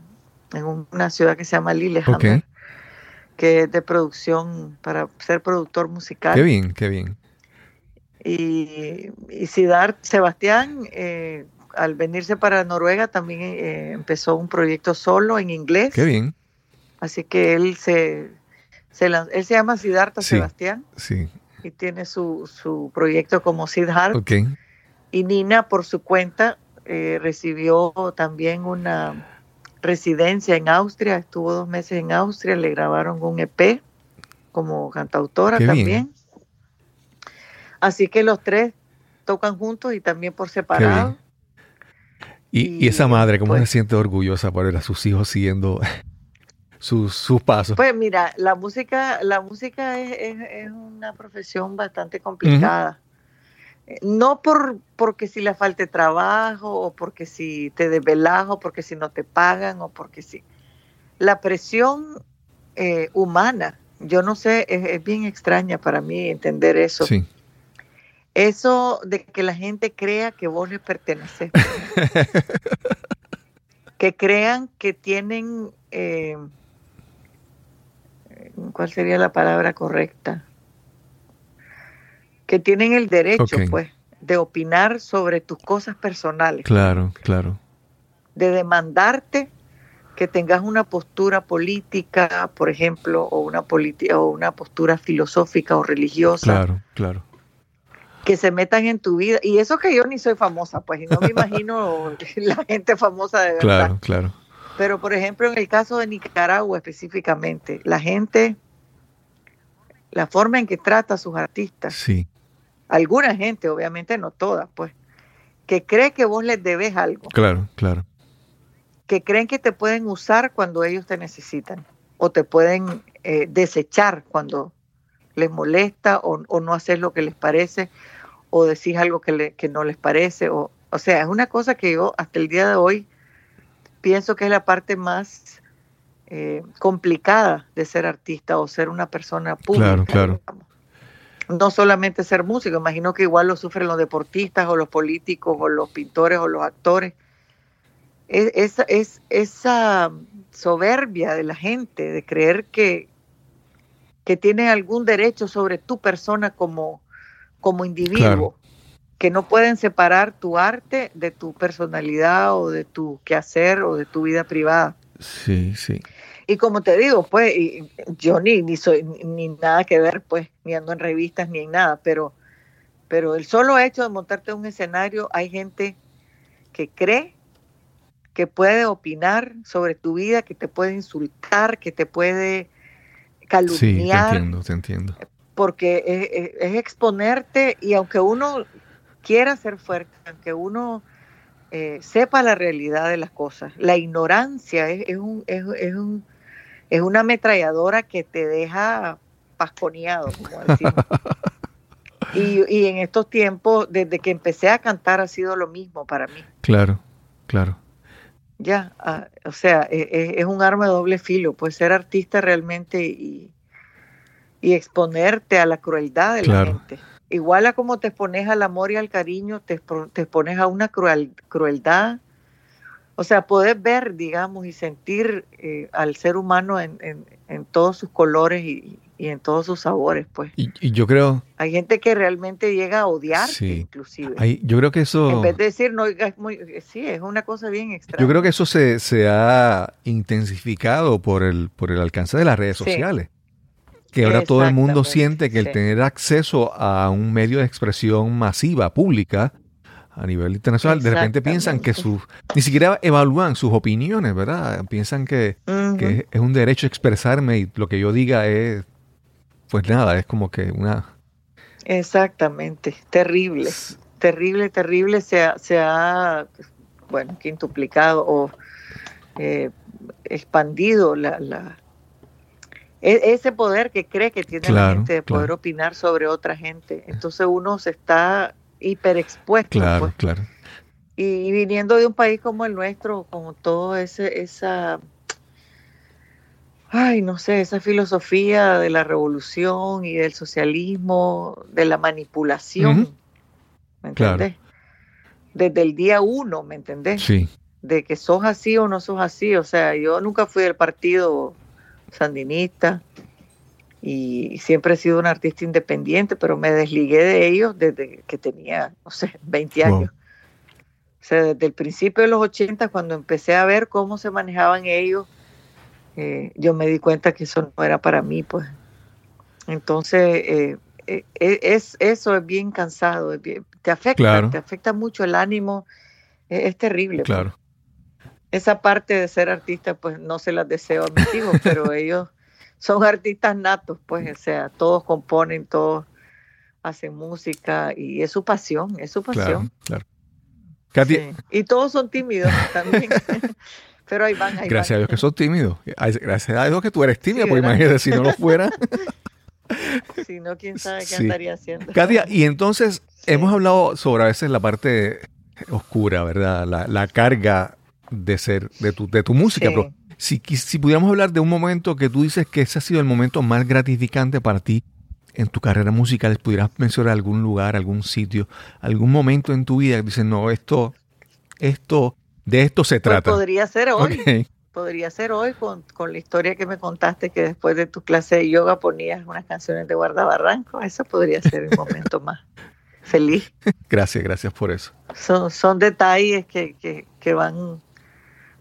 A: una ciudad que se llama Lillehammer, que es de producción para ser productor musical.
B: Qué bien, qué bien.
A: Y, y Sebastián, eh, al venirse para Noruega, también eh, empezó un proyecto solo en inglés.
B: Qué bien.
A: Así que él se, se él se llama Siddhartha Sebastián.
B: Sí.
A: Y tiene su, su proyecto como Siddhartha.
B: Okay.
A: Y Nina, por su cuenta, eh, recibió también una residencia en Austria. Estuvo dos meses en Austria, le grabaron un EP como cantautora también. Así que los tres tocan juntos y también por separado.
B: Y, esa madre, ¿cómo se siente orgullosa por ver a sus hijos siguiendo sus, sus pasos?
A: Pues mira, la música, la música es, una profesión bastante complicada. No por porque si le falte trabajo, o porque si te desvelas, o porque si no te pagan, o porque si. La presión eh, humana yo no sé, es, bien extraña para mí entender eso. Sí. Eso de que la gente crea que vos le perteneces. que crean que tienen, eh, ¿cuál sería la palabra correcta? Que tienen el derecho, pues, de opinar sobre tus cosas personales.
B: Claro, claro.
A: De demandarte que tengas una postura política, por ejemplo, o una, o una postura filosófica o religiosa.
B: Claro, claro.
A: Que se metan en tu vida. Y eso que yo ni soy famosa, pues, y no me imagino la gente famosa de verdad.
B: Claro, claro.
A: Pero, por ejemplo, en el caso de Nicaragua específicamente, la gente, la forma en que trata a sus artistas.
B: Sí.
A: Alguna gente, obviamente no todas, pues, que cree que vos les debes algo.
B: Claro, claro
A: que creen que te pueden usar cuando ellos te necesitan o te pueden eh, desechar cuando les molesta o, no hacer lo que les parece o decís algo que, no les parece. O, o sea, es una cosa que yo hasta el día de hoy pienso que es la parte más eh, complicada de ser artista o ser una persona pública.
B: Claro, claro.
A: No solamente ser músico, imagino que igual lo sufren los deportistas o los políticos o los pintores o los actores es, es, esa soberbia de la gente de creer que, que tiene algún derecho sobre tu persona como, como individuo, que no pueden separar tu arte de tu personalidad o de tu quehacer o de tu vida privada.
B: Sí, sí.
A: Y como te digo, pues, yo ni, ni soy ni nada que ver, pues, ni ando en revistas ni en nada, pero, pero el solo hecho de montarte en un escenario, hay gente que cree que puede opinar sobre tu vida, que te puede insultar, que te puede calumniar. Sí, te
B: entiendo, te entiendo.
A: Porque es, exponerte y aunque uno quiera ser fuerte, aunque uno eh, sepa la realidad de las cosas, la ignorancia es, un, es, un, es una ametralladora que te deja pasconeado, como decimos. y, y en estos tiempos, desde que empecé a cantar, ha sido lo mismo para mí.
B: Claro, claro.
A: Ya, ah, o sea, e, e, es, un arma de doble filo, pues ser artista realmente y, exponerte a la crueldad de la gente. Igual a como te expones al amor y al cariño, te, te expones a una cruel, crueldad. O sea, poder ver, digamos, y sentir eh, al ser humano en, en todos sus colores y, y en todos sus sabores, pues.
B: Y, yo creo...
A: Hay gente que realmente llega a odiar, inclusive.
B: yo creo que eso...
A: En vez de decir, no, es muy... Sí, es una cosa bien extraña.
B: Yo creo que eso se, se ha intensificado por el, por el alcance de las redes sociales. Que ahora todo el mundo siente que el tener acceso a un medio de expresión masiva, pública, a nivel internacional, de repente piensan que sus, ni siquiera evalúan sus opiniones, ¿verdad? Piensan que, que, es un derecho expresarme y lo que yo diga es pues nada, es como que una...
A: Exactamente, terrible, terrible, terrible, se ha, se ha bueno, quintuplicado o eh, expandido la, la, e, ese poder que cree que tiene la gente de poder opinar sobre otra gente. Entonces uno se está hiperexpuesto.
B: Claro, pues. claro.
A: Y, viniendo de un país como el nuestro, con todo ese, esa ay, no sé, esa filosofía de la revolución y del socialismo, de la manipulación, ¿me entendés? Desde el día uno, ¿me entendés?
B: Sí.
A: De que sos así o no sos así, o sea, yo nunca fui del partido sandinista y siempre he sido un artista independiente, pero me desligué de ellos desde que tenía, no sé, 20 años. O sea, desde el principio de los 80, cuando empecé a ver cómo se manejaban ellos, eh, yo me di cuenta que eso no era para mí, pues. Entonces, eh, eh, es, eso es bien cansado, te afecta, te afecta mucho el ánimo, es, terrible. Pues.
B: Claro.
A: Esa parte de ser artista, pues no se las deseo a mis hijos, pero ellos son artistas natos, pues, o sea, todos componen, todos hacen música y es su pasión, es su pasión.
B: Claro,
A: Y todos son tímidos también. Pero ahí van, ahí
B: Gracias a Dios que sos tímido. Gracias a Dios que tú eres tímido, porque imagínate si no lo fuera.
A: si no, quién sabe qué andaría haciendo.
B: Katia, y entonces hemos hablado sobre a veces la parte oscura, ¿verdad? La, carga de ser, de tu, de tu música. Pero Si, si pudiéramos hablar de un momento que tú dices que ese ha sido el momento más gratificante para ti en tu carrera musical, pudieras mencionar algún lugar, algún sitio, algún momento en tu vida que dices, no, esto, esto, de esto se pues trata.
A: podría ser hoy. Podría ser hoy con, con, la historia que me contaste que después de tu clase de yoga ponías unas canciones de Guardabarranco. Eso podría ser el momento más feliz.
B: Gracias, gracias por eso.
A: Son, son detalles que, que, que van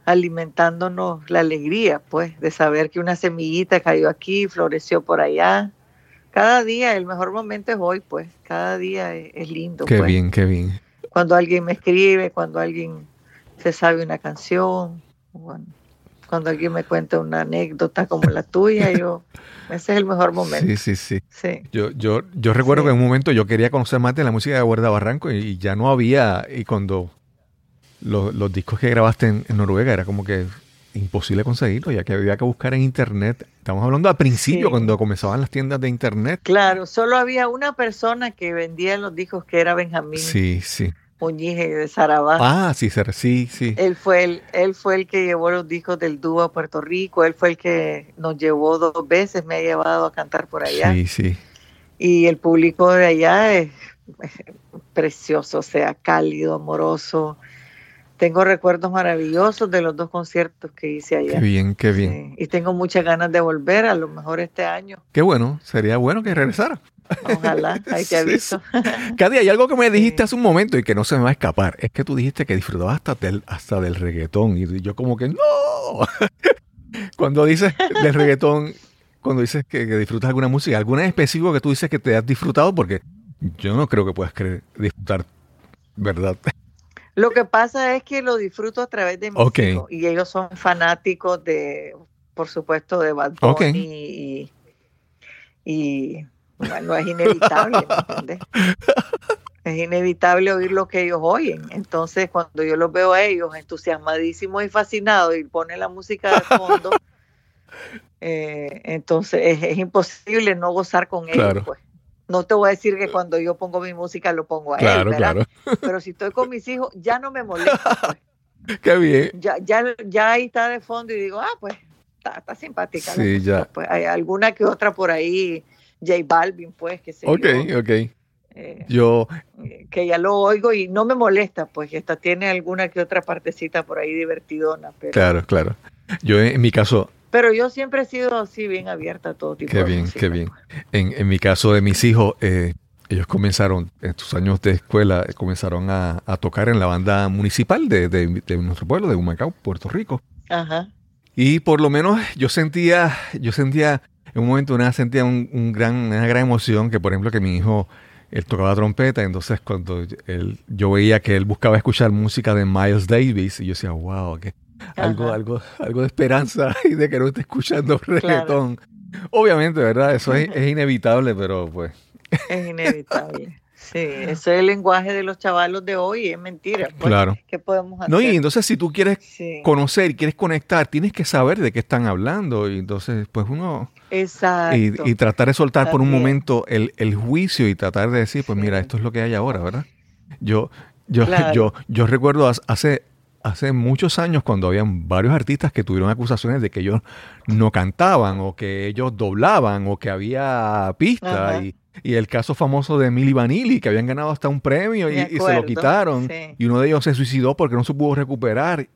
A: alimentándonos la alegría, pues, de saber que una semillita cayó aquí, floreció por allá. Cada día, el mejor momento es hoy, pues, cada día es, lindo.
B: Qué
A: pues.
B: bien, qué bien.
A: Cuando alguien me escribe, cuando alguien se sabe una canción, cuando alguien me cuenta una anécdota como la tuya, yo, ese es el mejor momento.
B: Sí, sí, sí. Yo, yo, yo recuerdo que en un momento yo quería conocer más de la música de Guarda Barranco y ya no había, y cuando los, discos que grabaste en, Noruega era como que imposible conseguirlo, ya que había que buscar en internet. Estamos hablando al principio, cuando comenzaban las tiendas de internet.
A: Claro, solo había una persona que vendía los discos que era Benjamín.
B: Sí, sí.
A: Muñiz de Sarabá.
B: Ah, sí, sí, sí.
A: Él fue el, él fue el que llevó los discos del dúo a Puerto Rico, él fue el que nos llevó dos veces, me ha llevado a cantar por allá.
B: Sí, sí.
A: Y el público de allá es precioso, o sea, cálido, amoroso tengo recuerdos maravillosos de los dos conciertos que hice allá.
B: Qué bien, qué bien.
A: y tengo muchas ganas de volver, a lo mejor este año.
B: Qué bueno, sería bueno que regresara.
A: Ojalá, ahí te aviso.
B: Cady, hay algo que me dijiste hace un momento y que no se me va a escapar. Es que tú dijiste que disfrutabas hasta del, hasta del reggaetón. Y yo como que no. cuando dices del reggaetón, cuando dices que, disfrutas alguna música, ¿alguna en específico que tú dices que te has disfrutado? Porque yo no creo que puedas creer, disfrutar, ¿verdad?
A: Lo que pasa es que lo disfruto a través de mis hijos y ellos son fanáticos de, por supuesto, de Bad Bunny y, bueno, es inevitable, ¿entiendes? Es inevitable oír lo que ellos oyen. Entonces, cuando yo los veo a ellos entusiasmadísimos y fascinados y ponen la música de fondo, eh, entonces es, imposible no gozar con ellos. Pues no te voy a decir que cuando yo pongo mi música lo pongo a él, ¿verdad? Claro. Pero si estoy con mis hijos, ya no me molesta.
B: Pues. Qué bien.
A: Ya, ya, ya ahí está de fondo y digo, ah, pues está, está simpática.
B: Sí, ya.
A: Pues hay alguna que otra por ahí, J Balvin, pues, que sé
B: Ok, ok. Eh, yo.
A: Eh, que ya lo oigo y no me molesta, pues, esta tiene alguna que otra partecita por ahí divertidona. Pero...
B: Claro, claro. Yo en mi caso,
A: pero yo siempre he sido así, bien abierta a todo tipo
B: qué bien, Qué bien, en, en, mi caso de mis hijos, eh, ellos comenzaron, en sus años de escuela, comenzaron a, tocar en la banda municipal de, de, nuestro pueblo, de Humacao, Puerto Rico.
A: Ajá.
B: Y por lo menos yo sentía, yo sentía, en un momento una, sentía un, gran, una gran emoción que, por ejemplo, que mi hijo, él tocaba trompeta, entonces cuando él, yo veía que él buscaba escuchar música de Miles Davis, y yo decía, wow, qué algo, algo, algo de esperanza y de que no esté escuchando reggaetón. Obviamente, ¿verdad? Eso es, inevitable, pero pues.
A: Es inevitable. Sí, ese es el lenguaje de los chavalos de hoy, es mentira. Pues,
B: claro.
A: ¿Qué podemos hacer?
B: No, y entonces si tú quieres conocer y quieres conectar, tienes que saber de qué están hablando. Y entonces, pues uno.
A: Exacto.
B: Y, tratar de soltar por un momento el, juicio y tratar de decir, pues mira, esto es lo que hay ahora, ¿verdad? Yo, yo, yo, yo recuerdo hace hace muchos años cuando habían varios artistas que tuvieron acusaciones de que ellos no cantaban o que ellos doblaban o que había pista. Y, el caso famoso de Milly Vanilli que habían ganado hasta un premio y, se lo quitaron. y uno de ellos se suicidó porque no se pudo recuperar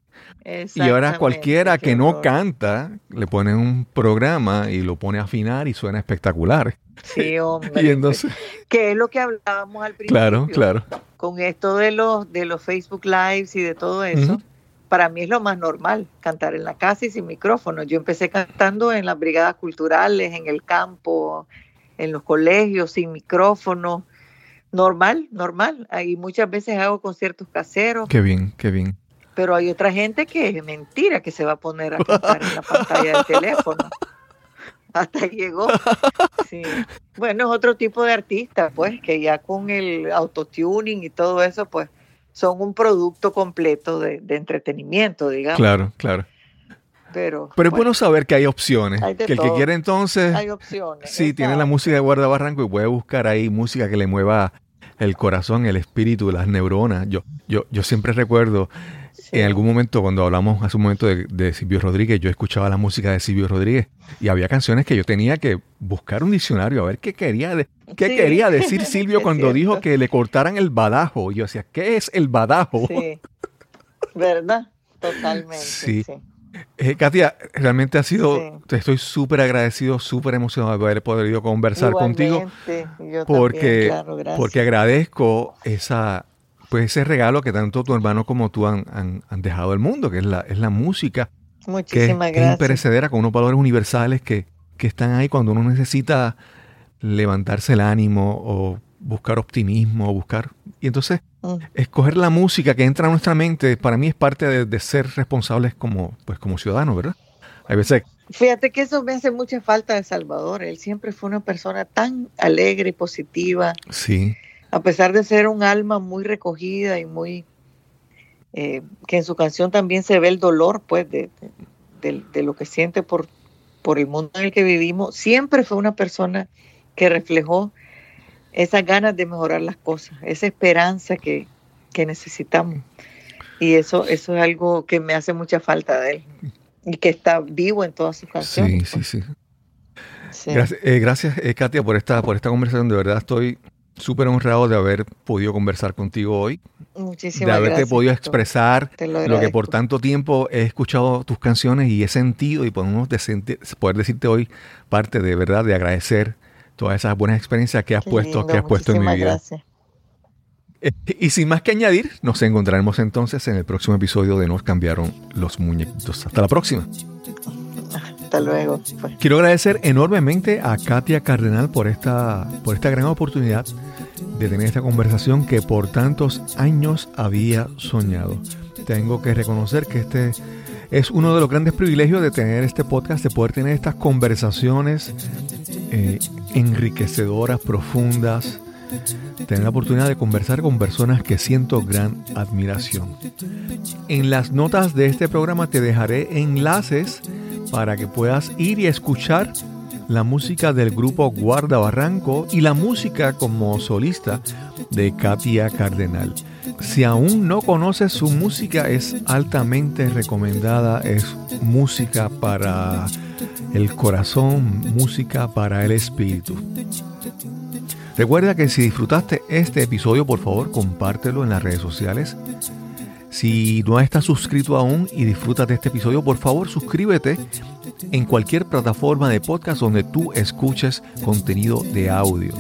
B: y ahora cualquiera que no canta le ponen un programa y lo pone a afinar y suena espectacular.
A: Sí, hombre. y entonces, que es lo que hablábamos al principio.
B: Claro, claro
A: con esto de los, de los Facebook Lives y de todo eso, para mí es lo más normal, cantar en la casa y sin micrófono. Yo empecé cantando en las brigadas culturales, en el campo, en los colegios, sin micrófono. Normal, normal. Ahí muchas veces hago conciertos caseros.
B: Qué bien, qué bien.
A: Pero hay otra gente que es mentira que se va a poner a cantar en la pantalla del teléfono hasta llegó. Sí. Bueno, es otro tipo de artista, pues, que ya con el autotuning y todo eso, pues, son un producto completo de, entretenimiento, digamos.
B: Claro, claro.
A: Pero,
B: Pero es bueno saber que hay opciones. que el que quiere entonces.
A: Hay opciones.
B: Sí, tiene la música de Guarda Barranco y puede buscar ahí música que le mueva el corazón, el espíritu, las neuronas. Yo, yo, yo siempre recuerdo En algún momento, cuando hablamos hace un momento de, Silvio Rodríguez, yo escuchaba la música de Silvio Rodríguez y había canciones que yo tenía que buscar un diccionario a ver qué quería, qué quería decir Silvio cuando dijo que le cortaran el badajo. Y yo decía, ¿qué es el badajo? Sí,
A: ¿verdad? Totalmente. Sí.
B: Eh, Katia, realmente ha sido, te estoy súper agradecido, súper emocionado de haber podido conversar contigo. porque, porque agradezco esa, pues ese regalo que tanto tu hermano como tú han, dejado al mundo, que es la, es la música.
A: Muchísimas
B: que,
A: gracias.
B: es imperecedera, con unos valores universales que, que están ahí cuando uno necesita levantarse el ánimo o buscar optimismo, buscar... Y entonces, mm. escoger la música que entra a nuestra mente, para mí es parte de, ser responsables como, pues, como ciudadanos, ¿verdad? Hay veces...
A: Fíjate que eso me hace mucha falta de Salvador. Él siempre fue una persona tan alegre y positiva.
B: Sí.
A: A pesar de ser un alma muy recogida y muy... Eh, que en su canción también se ve el dolor, pues, de, de lo que siente por, por el mundo en el que vivimos. Siempre fue una persona que reflejó esas ganas de mejorar las cosas, esa esperanza que, necesitamos. Y eso, eso es algo que me hace mucha falta de él y que está vivo en todas sus canciones.
B: Sí, sí, sí. Gracias, eh, gracias eh, Katia, por esta, por esta conversación. De verdad estoy súper honrado de haber podido conversar contigo hoy.
A: Muchísimas
B: De
A: haberte
B: podido expresar lo, que por tanto tiempo he escuchado tus canciones y he sentido y podemos poder decirte hoy parte de verdad de agradecer todas esas buenas experiencias que has puesto, que has puesto en mi vida. Eh, y sin más que añadir, nos encontraremos entonces en el próximo episodio de Nos cambiaron los muñequitos. Hasta la próxima.
A: Hasta luego.
B: Quiero agradecer enormemente a Katia Cardenal por esta, por esta gran oportunidad de tener esta conversación que por tantos años había soñado. Tengo que reconocer que este es uno de los grandes privilegios de tener este podcast, de poder tener estas conversaciones eh, enriquecedoras, profundas, tener la oportunidad de conversar con personas que siento gran admiración. En las notas de este programa te dejaré enlaces para que puedas ir y escuchar la música del grupo Guarda Barranco y la música como solista de Katia Cardenal. Si aún no conoces su música, es altamente recomendada. Es música para el corazón, música para el espíritu. Recuerda que si disfrutaste este episodio, por favor, compártelo en las redes sociales. Si no estás suscrito aún y disfrutas de este episodio, por favor suscríbete en cualquier plataforma de podcast donde tú escuches contenido de audio.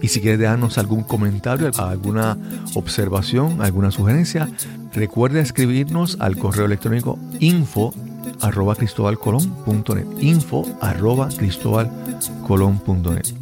B: Y si quieres darnos algún comentario, alguna observación, alguna sugerencia, recuerda escribirnos al correo electrónico info arroba cristobalcolón.net info arroba cristobalcolón.net